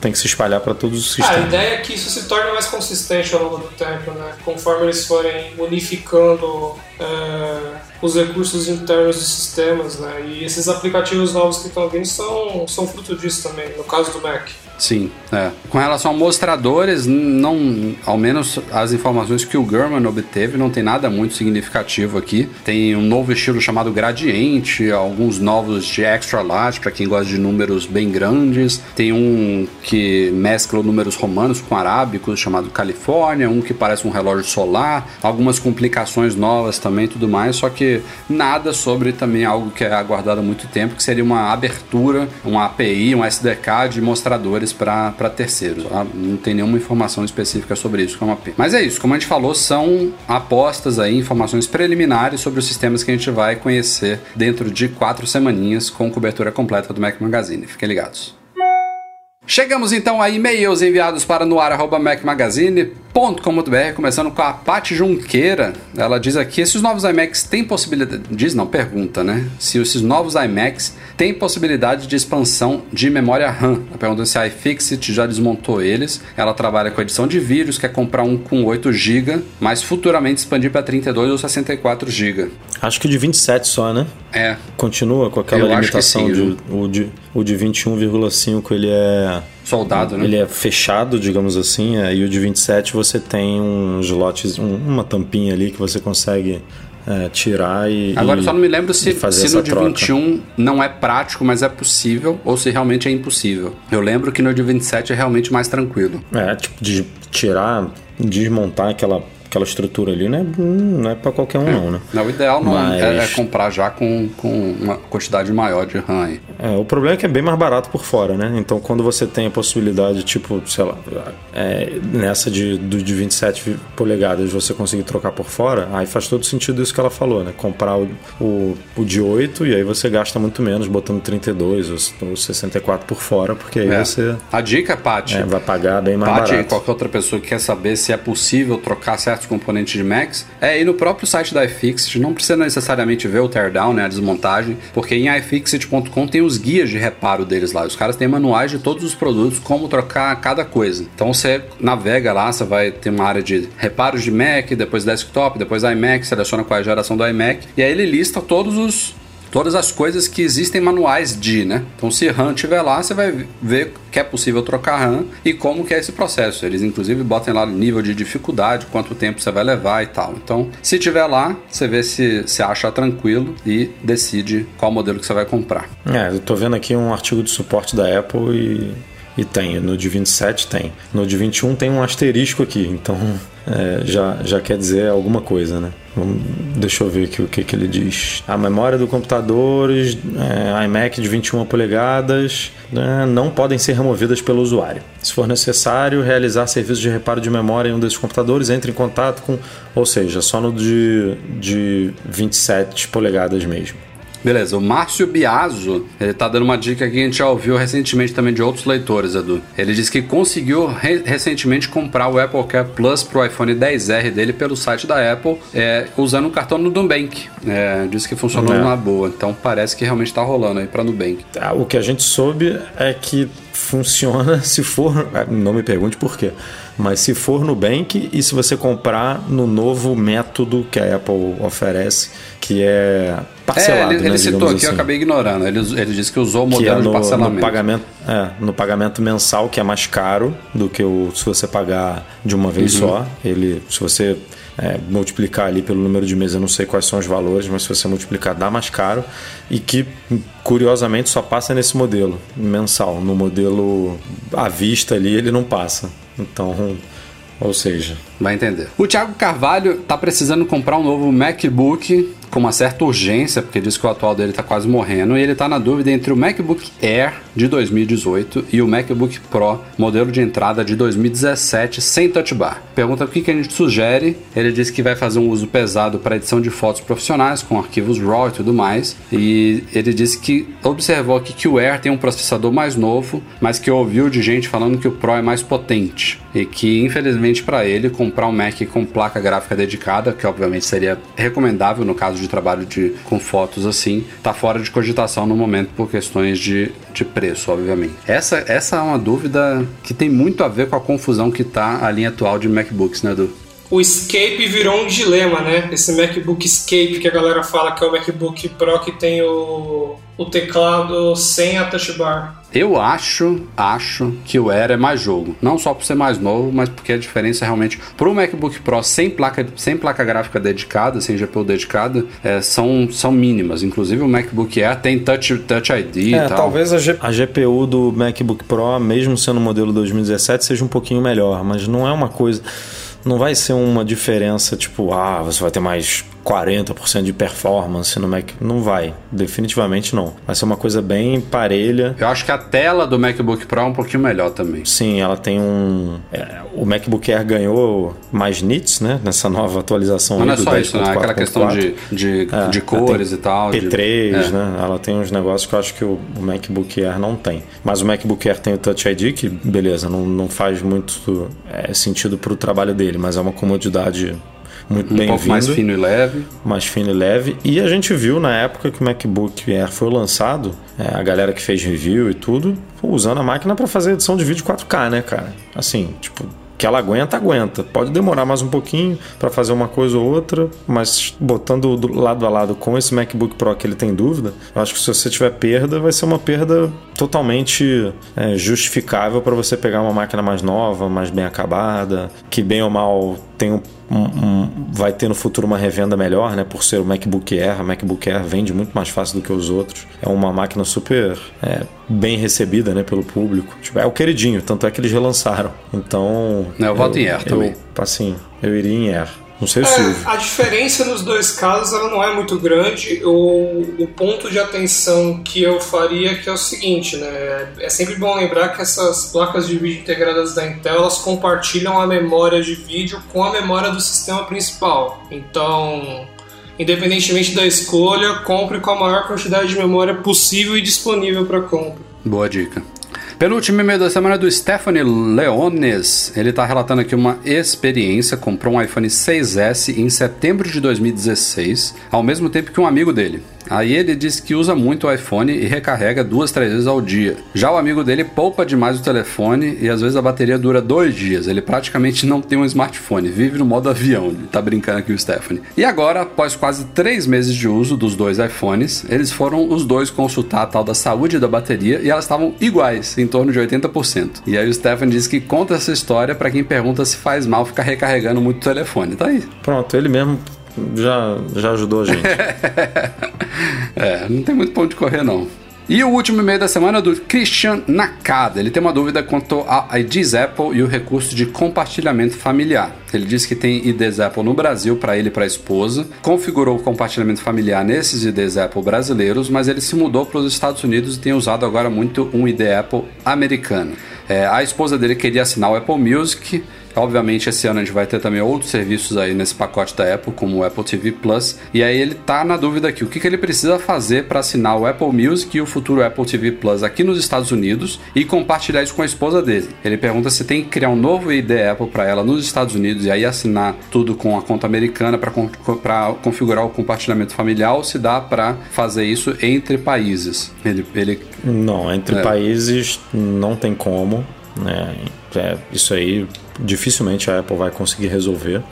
[SPEAKER 2] tem que se espalhar para todos os
[SPEAKER 3] Ah, a
[SPEAKER 2] sistemas.
[SPEAKER 3] ideia é que isso se torne mais consistente ao longo do tempo, né? Conforme eles forem unificando é, os recursos internos dos sistemas, né? E esses aplicativos novos que estão vindo são, são fruto disso também, no caso do Mac.
[SPEAKER 1] Sim, é. Com relação a mostradores, não, ao menos as informações que o German obteve, não tem nada muito significativo aqui. Tem um novo estilo chamado gradiente, alguns novos de extra large para quem gosta de números bem grandes. Tem um que mescla números romanos com arábicos chamado Califórnia, um que parece um relógio solar, algumas complicações novas também, tudo mais, só que nada sobre também algo que é aguardado há muito tempo, que seria uma abertura, uma API, um SDK de mostradores para terceiros. tá? Não tem nenhuma informação específica sobre isso, é uma pena. Mas é isso, como a gente falou, são apostas aí, informações preliminares sobre os sistemas que a gente vai conhecer dentro de quatro semaninhas com cobertura completa do Mac Magazine. Fiquem ligados. Chegamos então a e-mails enviados para noar.macmagazine.com.br, começando com a Paty Junqueira. Ela diz aqui: esses novos iMacs têm possibilidade. Diz não, pergunta, né? Se esses novos iMacs têm possibilidade de expansão de memória RAM. Ela pergunta se a iFixit já desmontou eles. Ela trabalha com edição de vídeos, quer comprar um com 8 GB, mas futuramente expandir para 32 ou 64 GB.
[SPEAKER 2] Acho que de 27 só, né?
[SPEAKER 1] É,
[SPEAKER 2] Continua com aquela
[SPEAKER 1] Eu
[SPEAKER 2] limitação
[SPEAKER 1] sim,
[SPEAKER 2] de de o de 21,5 ele é
[SPEAKER 1] soldado, né?
[SPEAKER 2] ele é fechado, digamos assim, é, e o de 27 você tem uns lotes, um- uma tampinha ali que você consegue é, tirar e
[SPEAKER 1] Agora
[SPEAKER 2] e-
[SPEAKER 1] eu só não me lembro se, se no de
[SPEAKER 2] troca.
[SPEAKER 1] 21 não é prático, mas é possível, ou se realmente é impossível. Eu lembro que no de 27 é realmente mais tranquilo.
[SPEAKER 2] É, tipo, de tirar, desmontar aquela, aquela estrutura ali, né? Não é pra qualquer um, não, né?
[SPEAKER 1] Não, o ideal não
[SPEAKER 2] Mas-
[SPEAKER 1] é, é comprar já com, com uma quantidade maior de RAM aí.
[SPEAKER 2] É, o problema é que é bem mais barato por fora, né? Então, quando você tem a possibilidade, tipo, sei lá, é, nessa de, do, de 27 polegadas você conseguir trocar por fora, aí faz todo sentido isso que ela falou, né? Comprar o, o, o de 8 e aí você gasta muito menos botando 32 ou, ou 64 por fora, porque aí
[SPEAKER 1] É.
[SPEAKER 2] você
[SPEAKER 1] A dica, Paty,
[SPEAKER 2] é, vai pagar bem mais
[SPEAKER 1] Paty e
[SPEAKER 2] barato.
[SPEAKER 1] qualquer outra pessoa que quer saber se é possível trocar certos componentes de Macs, é ir no próprio site da iFixit. Não precisa necessariamente ver o teardown, né, a desmontagem, porque em iFixit.com tem os guias de reparo deles lá. Os caras têm manuais de todos os produtos, como trocar cada coisa. Então você navega lá, você vai ter uma área de reparos de Mac, depois desktop, depois iMac, seleciona qual é a geração do iMac, e aí ele lista todos os todas as coisas que existem manuais de, né? Então, se RAM tiver lá, você vai ver que é possível trocar RAM e como que é esse processo. Eles, inclusive, botam lá o nível de dificuldade, quanto tempo você vai levar e tal. Então, se tiver lá, você vê se se acha tranquilo e decide qual modelo que você vai comprar.
[SPEAKER 2] É, eu tô vendo aqui um artigo de suporte da Apple e, e tem. No de 27 tem. No de 21 tem um asterisco aqui, então é, já, já quer dizer alguma coisa, né? Deixa eu ver aqui o que, que ele diz. A memória do computador, é, iMac de 21 polegadas, né, não podem ser removidas pelo usuário. Se for necessário realizar serviços de reparo de memória em um desses computadores, entre em contato com. Ou seja, só no de, de 27 polegadas mesmo.
[SPEAKER 1] Beleza, o Márcio Biaso, ele tá dando uma dica que a gente já ouviu recentemente também de outros leitores, Edu. Ele disse que conseguiu re- recentemente comprar o Apple Care Plus pro iPhone 10R dele pelo site da Apple, é, usando o cartão no Nubank. É, disse que funcionou
[SPEAKER 2] É.
[SPEAKER 1] numa boa, então parece que realmente tá rolando aí pra Nubank.
[SPEAKER 2] Ah, O que a gente soube é que funciona se for. ah, Não me pergunte por quê. Mas se for no Bank e se você comprar no novo método que a Apple oferece, que é
[SPEAKER 1] É,
[SPEAKER 2] parcelado,
[SPEAKER 1] ele, ele
[SPEAKER 2] né,
[SPEAKER 1] citou aqui, eu
[SPEAKER 2] assim.
[SPEAKER 1] acabei ignorando. Ele, ele disse que usou o
[SPEAKER 2] é
[SPEAKER 1] modelo
[SPEAKER 2] no,
[SPEAKER 1] de
[SPEAKER 2] no
[SPEAKER 1] parcelamento.
[SPEAKER 2] pagamento, é, no pagamento mensal, que é mais caro do que o se você pagar de uma vez
[SPEAKER 1] Uhum.
[SPEAKER 2] só. Ele, se você é, multiplicar ali pelo número de meses, eu não sei quais são os valores, mas se você multiplicar, dá mais caro. E que, curiosamente, só passa nesse modelo mensal. No modelo à vista ali, ele não passa. Então, ou seja,
[SPEAKER 1] Vai entender. O Thiago Carvalho tá precisando comprar um novo MacBook com uma certa urgência, porque diz que o atual dele tá quase morrendo, e ele tá na dúvida entre o MacBook Air de 2018 e o MacBook Pro, modelo de entrada de 2017, sem touch bar. Pergunta o que, que a gente sugere. Ele disse que vai fazer um uso pesado para edição de fotos profissionais, com arquivos RAW e tudo mais. E ele disse que observou aqui que o Air tem um processador mais novo, mas que ouviu de gente falando que o Pro é mais potente. E que, infelizmente, para ele, comprar um Mac com placa gráfica dedicada, que obviamente seria recomendável no caso de trabalho de, com fotos assim, tá fora de cogitação no momento por questões de, de preço, obviamente. Essa, essa é uma dúvida que tem muito a ver com a confusão que tá a linha atual de MacBooks, né, Edu?
[SPEAKER 3] O Escape virou um dilema, né? Esse MacBook Escape que a galera fala que é o MacBook Pro que tem o, o teclado sem a touch bar.
[SPEAKER 1] Eu acho, acho que o Air é mais jogo. Não só por ser mais novo, mas porque a diferença realmente pro MacBook Pro sem placa, sem placa gráfica dedicada, sem GPU dedicada, é, são, são mínimas. Inclusive o MacBook Air tem Touch, touch ID
[SPEAKER 2] É,
[SPEAKER 1] e tal.
[SPEAKER 2] talvez a, G- a GPU do MacBook Pro, mesmo sendo o modelo 2017, seja um pouquinho melhor, mas não é uma coisa. Não vai ser uma diferença tipo, ah, você vai ter mais 40% de performance no Mac. Não vai, definitivamente não. Vai ser uma coisa bem parelha.
[SPEAKER 1] Eu acho que a tela do MacBook Pro é um pouquinho melhor também.
[SPEAKER 2] Sim, ela tem um. é, o MacBook Air ganhou mais nits, né? Nessa nova atualização.
[SPEAKER 1] Mas não é só isso, né?
[SPEAKER 2] 10.4.4.
[SPEAKER 1] Aquela questão de, de,
[SPEAKER 2] É,
[SPEAKER 1] de cores e tal. de-
[SPEAKER 2] P3,
[SPEAKER 1] é.
[SPEAKER 2] né? Ela tem uns negócios que eu acho que o o MacBook Air não tem. Mas o MacBook Air tem o Touch ID, que beleza, não, não faz muito é, sentido para o trabalho dele, mas é uma comodidade muito
[SPEAKER 1] Um pouco mais fino e leve.
[SPEAKER 2] mais fino e leve. E a gente viu na época que o MacBook Air foi lançado, é, a galera que fez review e tudo, usando a máquina para fazer edição de vídeo 4K, né, cara? Assim, tipo, que ela aguenta, aguenta. Pode demorar mais um pouquinho para fazer uma coisa ou outra, mas botando do lado a lado com esse MacBook Pro que ele tem dúvida, eu acho que se você tiver perda, vai ser uma perda totalmente é, justificável para você pegar uma máquina mais nova, mais bem acabada, que bem ou mal tem um, um- um- vai ter no futuro uma revenda melhor, né? Por ser o MacBook Air, o MacBook Air vende muito mais fácil do que os outros. É uma máquina super é, bem recebida, né? Pelo público. Tipo, é o queridinho, tanto é que eles relançaram. Então.
[SPEAKER 1] Eu voto em Air também.
[SPEAKER 2] Eu, assim, eu iria em Air. Não sei Silvio.
[SPEAKER 3] É, a diferença nos dois casos ela não é muito grande. O, o ponto de atenção que eu faria é que é o seguinte, né? É sempre bom lembrar que essas placas de vídeo integradas da Intel elas compartilham a memória de vídeo com a memória do sistema principal. Então, independentemente da escolha, compre com a maior quantidade de memória possível e disponível para compra.
[SPEAKER 1] Boa dica. Penúltimo e-mail da semana é do Stephanie Leones. Ele está relatando aqui uma experiência. Comprou um iPhone 6S em setembro de 2016, ao mesmo tempo que um amigo dele. Aí ele diz que usa muito o iPhone e recarrega duas, três vezes ao dia. Já o amigo dele poupa demais o telefone e às vezes a bateria dura dois dias. Ele praticamente não tem um smartphone, vive no modo avião. Ele tá brincando aqui o Stephanie. E agora, após quase três meses de uso dos dois iPhones, eles foram os dois consultar a tal da saúde da bateria e elas estavam iguais, em torno de 80%. E aí o Stephanie diz que conta essa história para quem pergunta se faz mal ficar recarregando muito o telefone. Tá aí.
[SPEAKER 2] Pronto, ele mesmo já, já ajudou a gente.
[SPEAKER 1] É, não tem muito ponto de correr, não. E o último e-mail da semana é do Christian Nakada. Ele tem uma dúvida quanto a IDs Apple e o recurso de compartilhamento familiar. Ele diz que tem IDs Apple no Brasil para ele e para a esposa, configurou o compartilhamento familiar nesses IDs Apple brasileiros, mas ele se mudou para os Estados Unidos e tem usado agora muito um ID Apple americano. É, a esposa dele queria assinar o Apple Music, Obviamente, esse ano a gente vai ter também outros serviços aí nesse pacote da Apple, como o Apple TV Plus. E aí ele tá na dúvida aqui: o que, que ele precisa fazer para assinar o Apple Music e o futuro Apple TV Plus aqui nos Estados Unidos e compartilhar isso com a esposa dele. Ele pergunta se tem que criar um novo ID Apple para ela nos Estados Unidos e aí assinar tudo com a conta americana para configurar o compartilhamento familiar ou se dá para fazer isso entre países. Ele, ele
[SPEAKER 2] Não, entre
[SPEAKER 1] É.
[SPEAKER 2] países não tem como. Né? É, isso aí dificilmente a Apple vai conseguir resolver.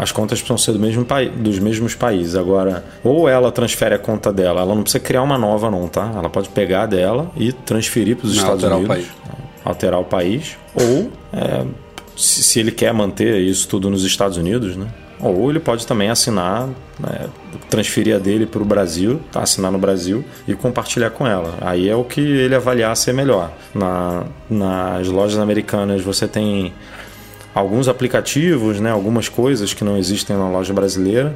[SPEAKER 2] As contas precisam ser do mesmo dos mesmos países. Agora, ou ela transfere a conta dela, ela não precisa criar uma nova, não, tá? Ela pode pegar dela e transferir para os Estados
[SPEAKER 1] alterar
[SPEAKER 2] Unidos,
[SPEAKER 1] o
[SPEAKER 2] alterar o país, ou é, se, se ele quer manter isso tudo nos Estados Unidos, né? Ou ele pode também assinar, né, transferir a dele para o Brasil, tá, assinar no Brasil e compartilhar com ela. Aí é o que ele avaliar ser melhor. Na, nas lojas americanas você tem alguns aplicativos, né, algumas coisas que não existem na loja brasileira.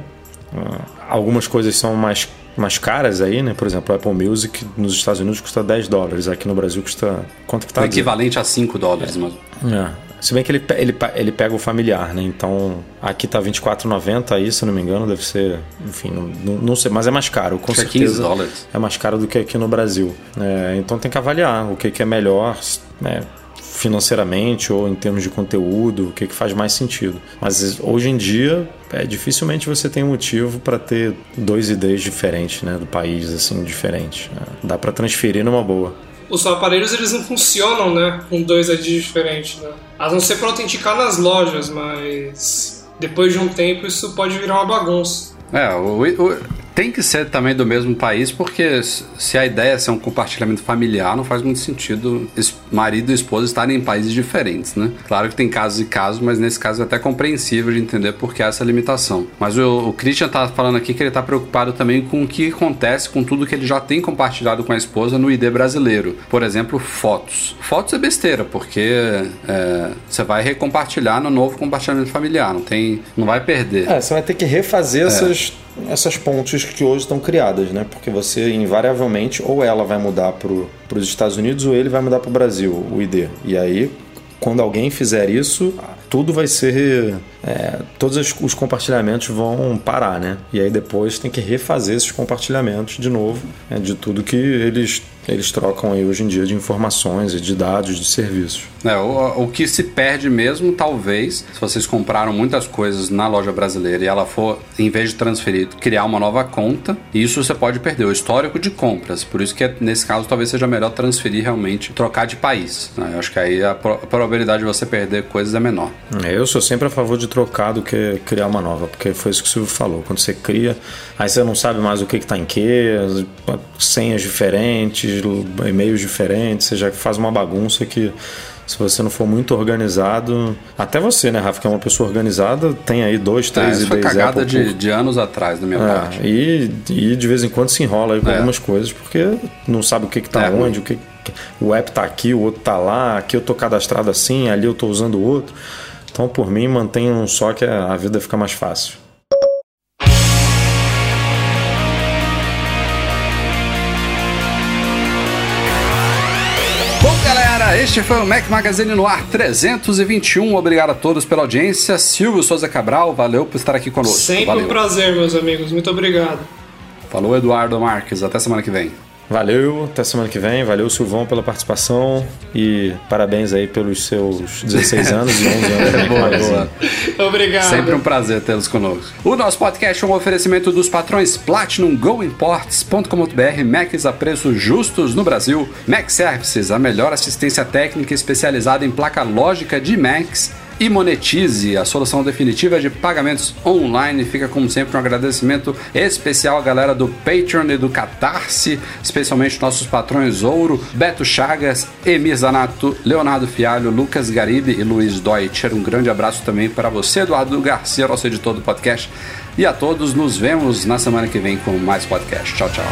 [SPEAKER 2] Uh, algumas coisas são mais, mais caras aí, né? Por exemplo, o Apple Music nos Estados Unidos custa 10 dólares, aqui no Brasil custa. Quanto que tá?
[SPEAKER 1] O equivalente a 5 dólares, mas.
[SPEAKER 2] É. Se bem que ele, ele, ele pega o familiar, né? Então, aqui tá R$24,90 aí, se não me engano, deve ser. Enfim, não, não sei, mas é mais caro, com
[SPEAKER 1] Acho
[SPEAKER 2] certeza.
[SPEAKER 1] 15 dólares.
[SPEAKER 2] É mais caro do que aqui no Brasil. É, então tem que avaliar o que, que é melhor, né? financeiramente ou em termos de conteúdo, o que, que faz mais sentido. Mas hoje em dia, é, dificilmente você tem um motivo para ter dois ideias diferentes, né, do país, assim, diferentes. É, dá para transferir numa boa.
[SPEAKER 3] Os aparelhos eles não funcionam, né, com dois IDs diferentes, né? A não ser para autenticar nas lojas, mas depois de um tempo isso pode virar uma bagunça.
[SPEAKER 1] É, o, o, tem que ser também do mesmo país, porque se a ideia é ser um compartilhamento familiar, não faz muito sentido marido e esposa estarem em países diferentes, né? Claro que tem casos e casos, mas nesse caso é até compreensível de entender por que essa limitação. Mas o, o Christian tá falando aqui que ele tá preocupado também com o que acontece com tudo que ele já tem compartilhado com a esposa no ID brasileiro. Por exemplo, fotos. Fotos é besteira, porque é, você vai recompartilhar no novo compartilhamento familiar, não tem, não vai perder.
[SPEAKER 2] É, você vai ter que refazer essas essas pontes que hoje estão criadas, né? Porque você invariavelmente ou ela vai mudar para os Estados Unidos ou ele vai mudar para o Brasil, o ID. E aí, quando alguém fizer isso, tudo vai ser. É, todos os compartilhamentos vão parar, né? E aí depois tem que refazer esses compartilhamentos de novo, né? de tudo que eles eles trocam aí hoje em dia de informações e de dados, de serviços.
[SPEAKER 1] É, o, o que se perde mesmo, talvez, se vocês compraram muitas coisas na loja brasileira e ela for, em vez de transferir, criar uma nova conta, isso você pode perder, o histórico de compras. Por isso que nesse caso talvez seja melhor transferir realmente, trocar de país. Né? Eu acho que aí a, pro, a probabilidade de você perder coisas é menor.
[SPEAKER 2] É, eu sou sempre a favor de trocar do que criar uma nova, porque foi isso que o Silvio falou. Quando você cria, aí você não sabe mais o que está em que, senhas diferentes, e-mails diferentes, você já faz uma bagunça que se você não for muito organizado, até você, né, Rafa, que é uma pessoa organizada, tem aí dois, três
[SPEAKER 1] é,
[SPEAKER 2] ideias.
[SPEAKER 1] Foi cagada de, de, anos atrás da minha
[SPEAKER 2] é,
[SPEAKER 1] parte.
[SPEAKER 2] E, e de vez em quando se enrola aí com é. algumas coisas, porque não sabe o que, que tá é, onde, o que o app tá aqui, o outro tá lá, aqui eu tô cadastrado assim, ali eu tô usando o outro. Então, por mim, mantenha um só que a vida fica mais fácil.
[SPEAKER 1] este foi o Mac Magazine no ar 321. Obrigado a todos pela audiência. Silvio Souza Cabral, valeu por estar aqui conosco.
[SPEAKER 3] Sempre
[SPEAKER 1] valeu.
[SPEAKER 3] um prazer, meus amigos. Muito obrigado.
[SPEAKER 1] Falou, Eduardo Marques. Até semana que vem.
[SPEAKER 2] Valeu, até semana que vem. Valeu, Silvão, pela participação. E parabéns aí pelos seus 16 anos e 11 anos.
[SPEAKER 1] boa, boa.
[SPEAKER 3] Obrigado.
[SPEAKER 1] Sempre um prazer tê-los conosco. O nosso podcast é um oferecimento dos patrões Platinum GoImports.com.br, Macs a preços justos no Brasil, Mac Services, a melhor assistência técnica especializada em placa lógica de Macs e monetize. A solução definitiva de pagamentos online. Fica, como sempre, um agradecimento especial à galera do Patreon e do Catarse, especialmente nossos patrões Ouro, Beto Chagas, Emir Zanato, Leonardo Fialho, Lucas Garibe e Luiz Deutscher. Um grande abraço também para você, Eduardo Garcia, nosso editor do podcast. E a todos, nos vemos na semana que vem com mais podcast. Tchau, tchau.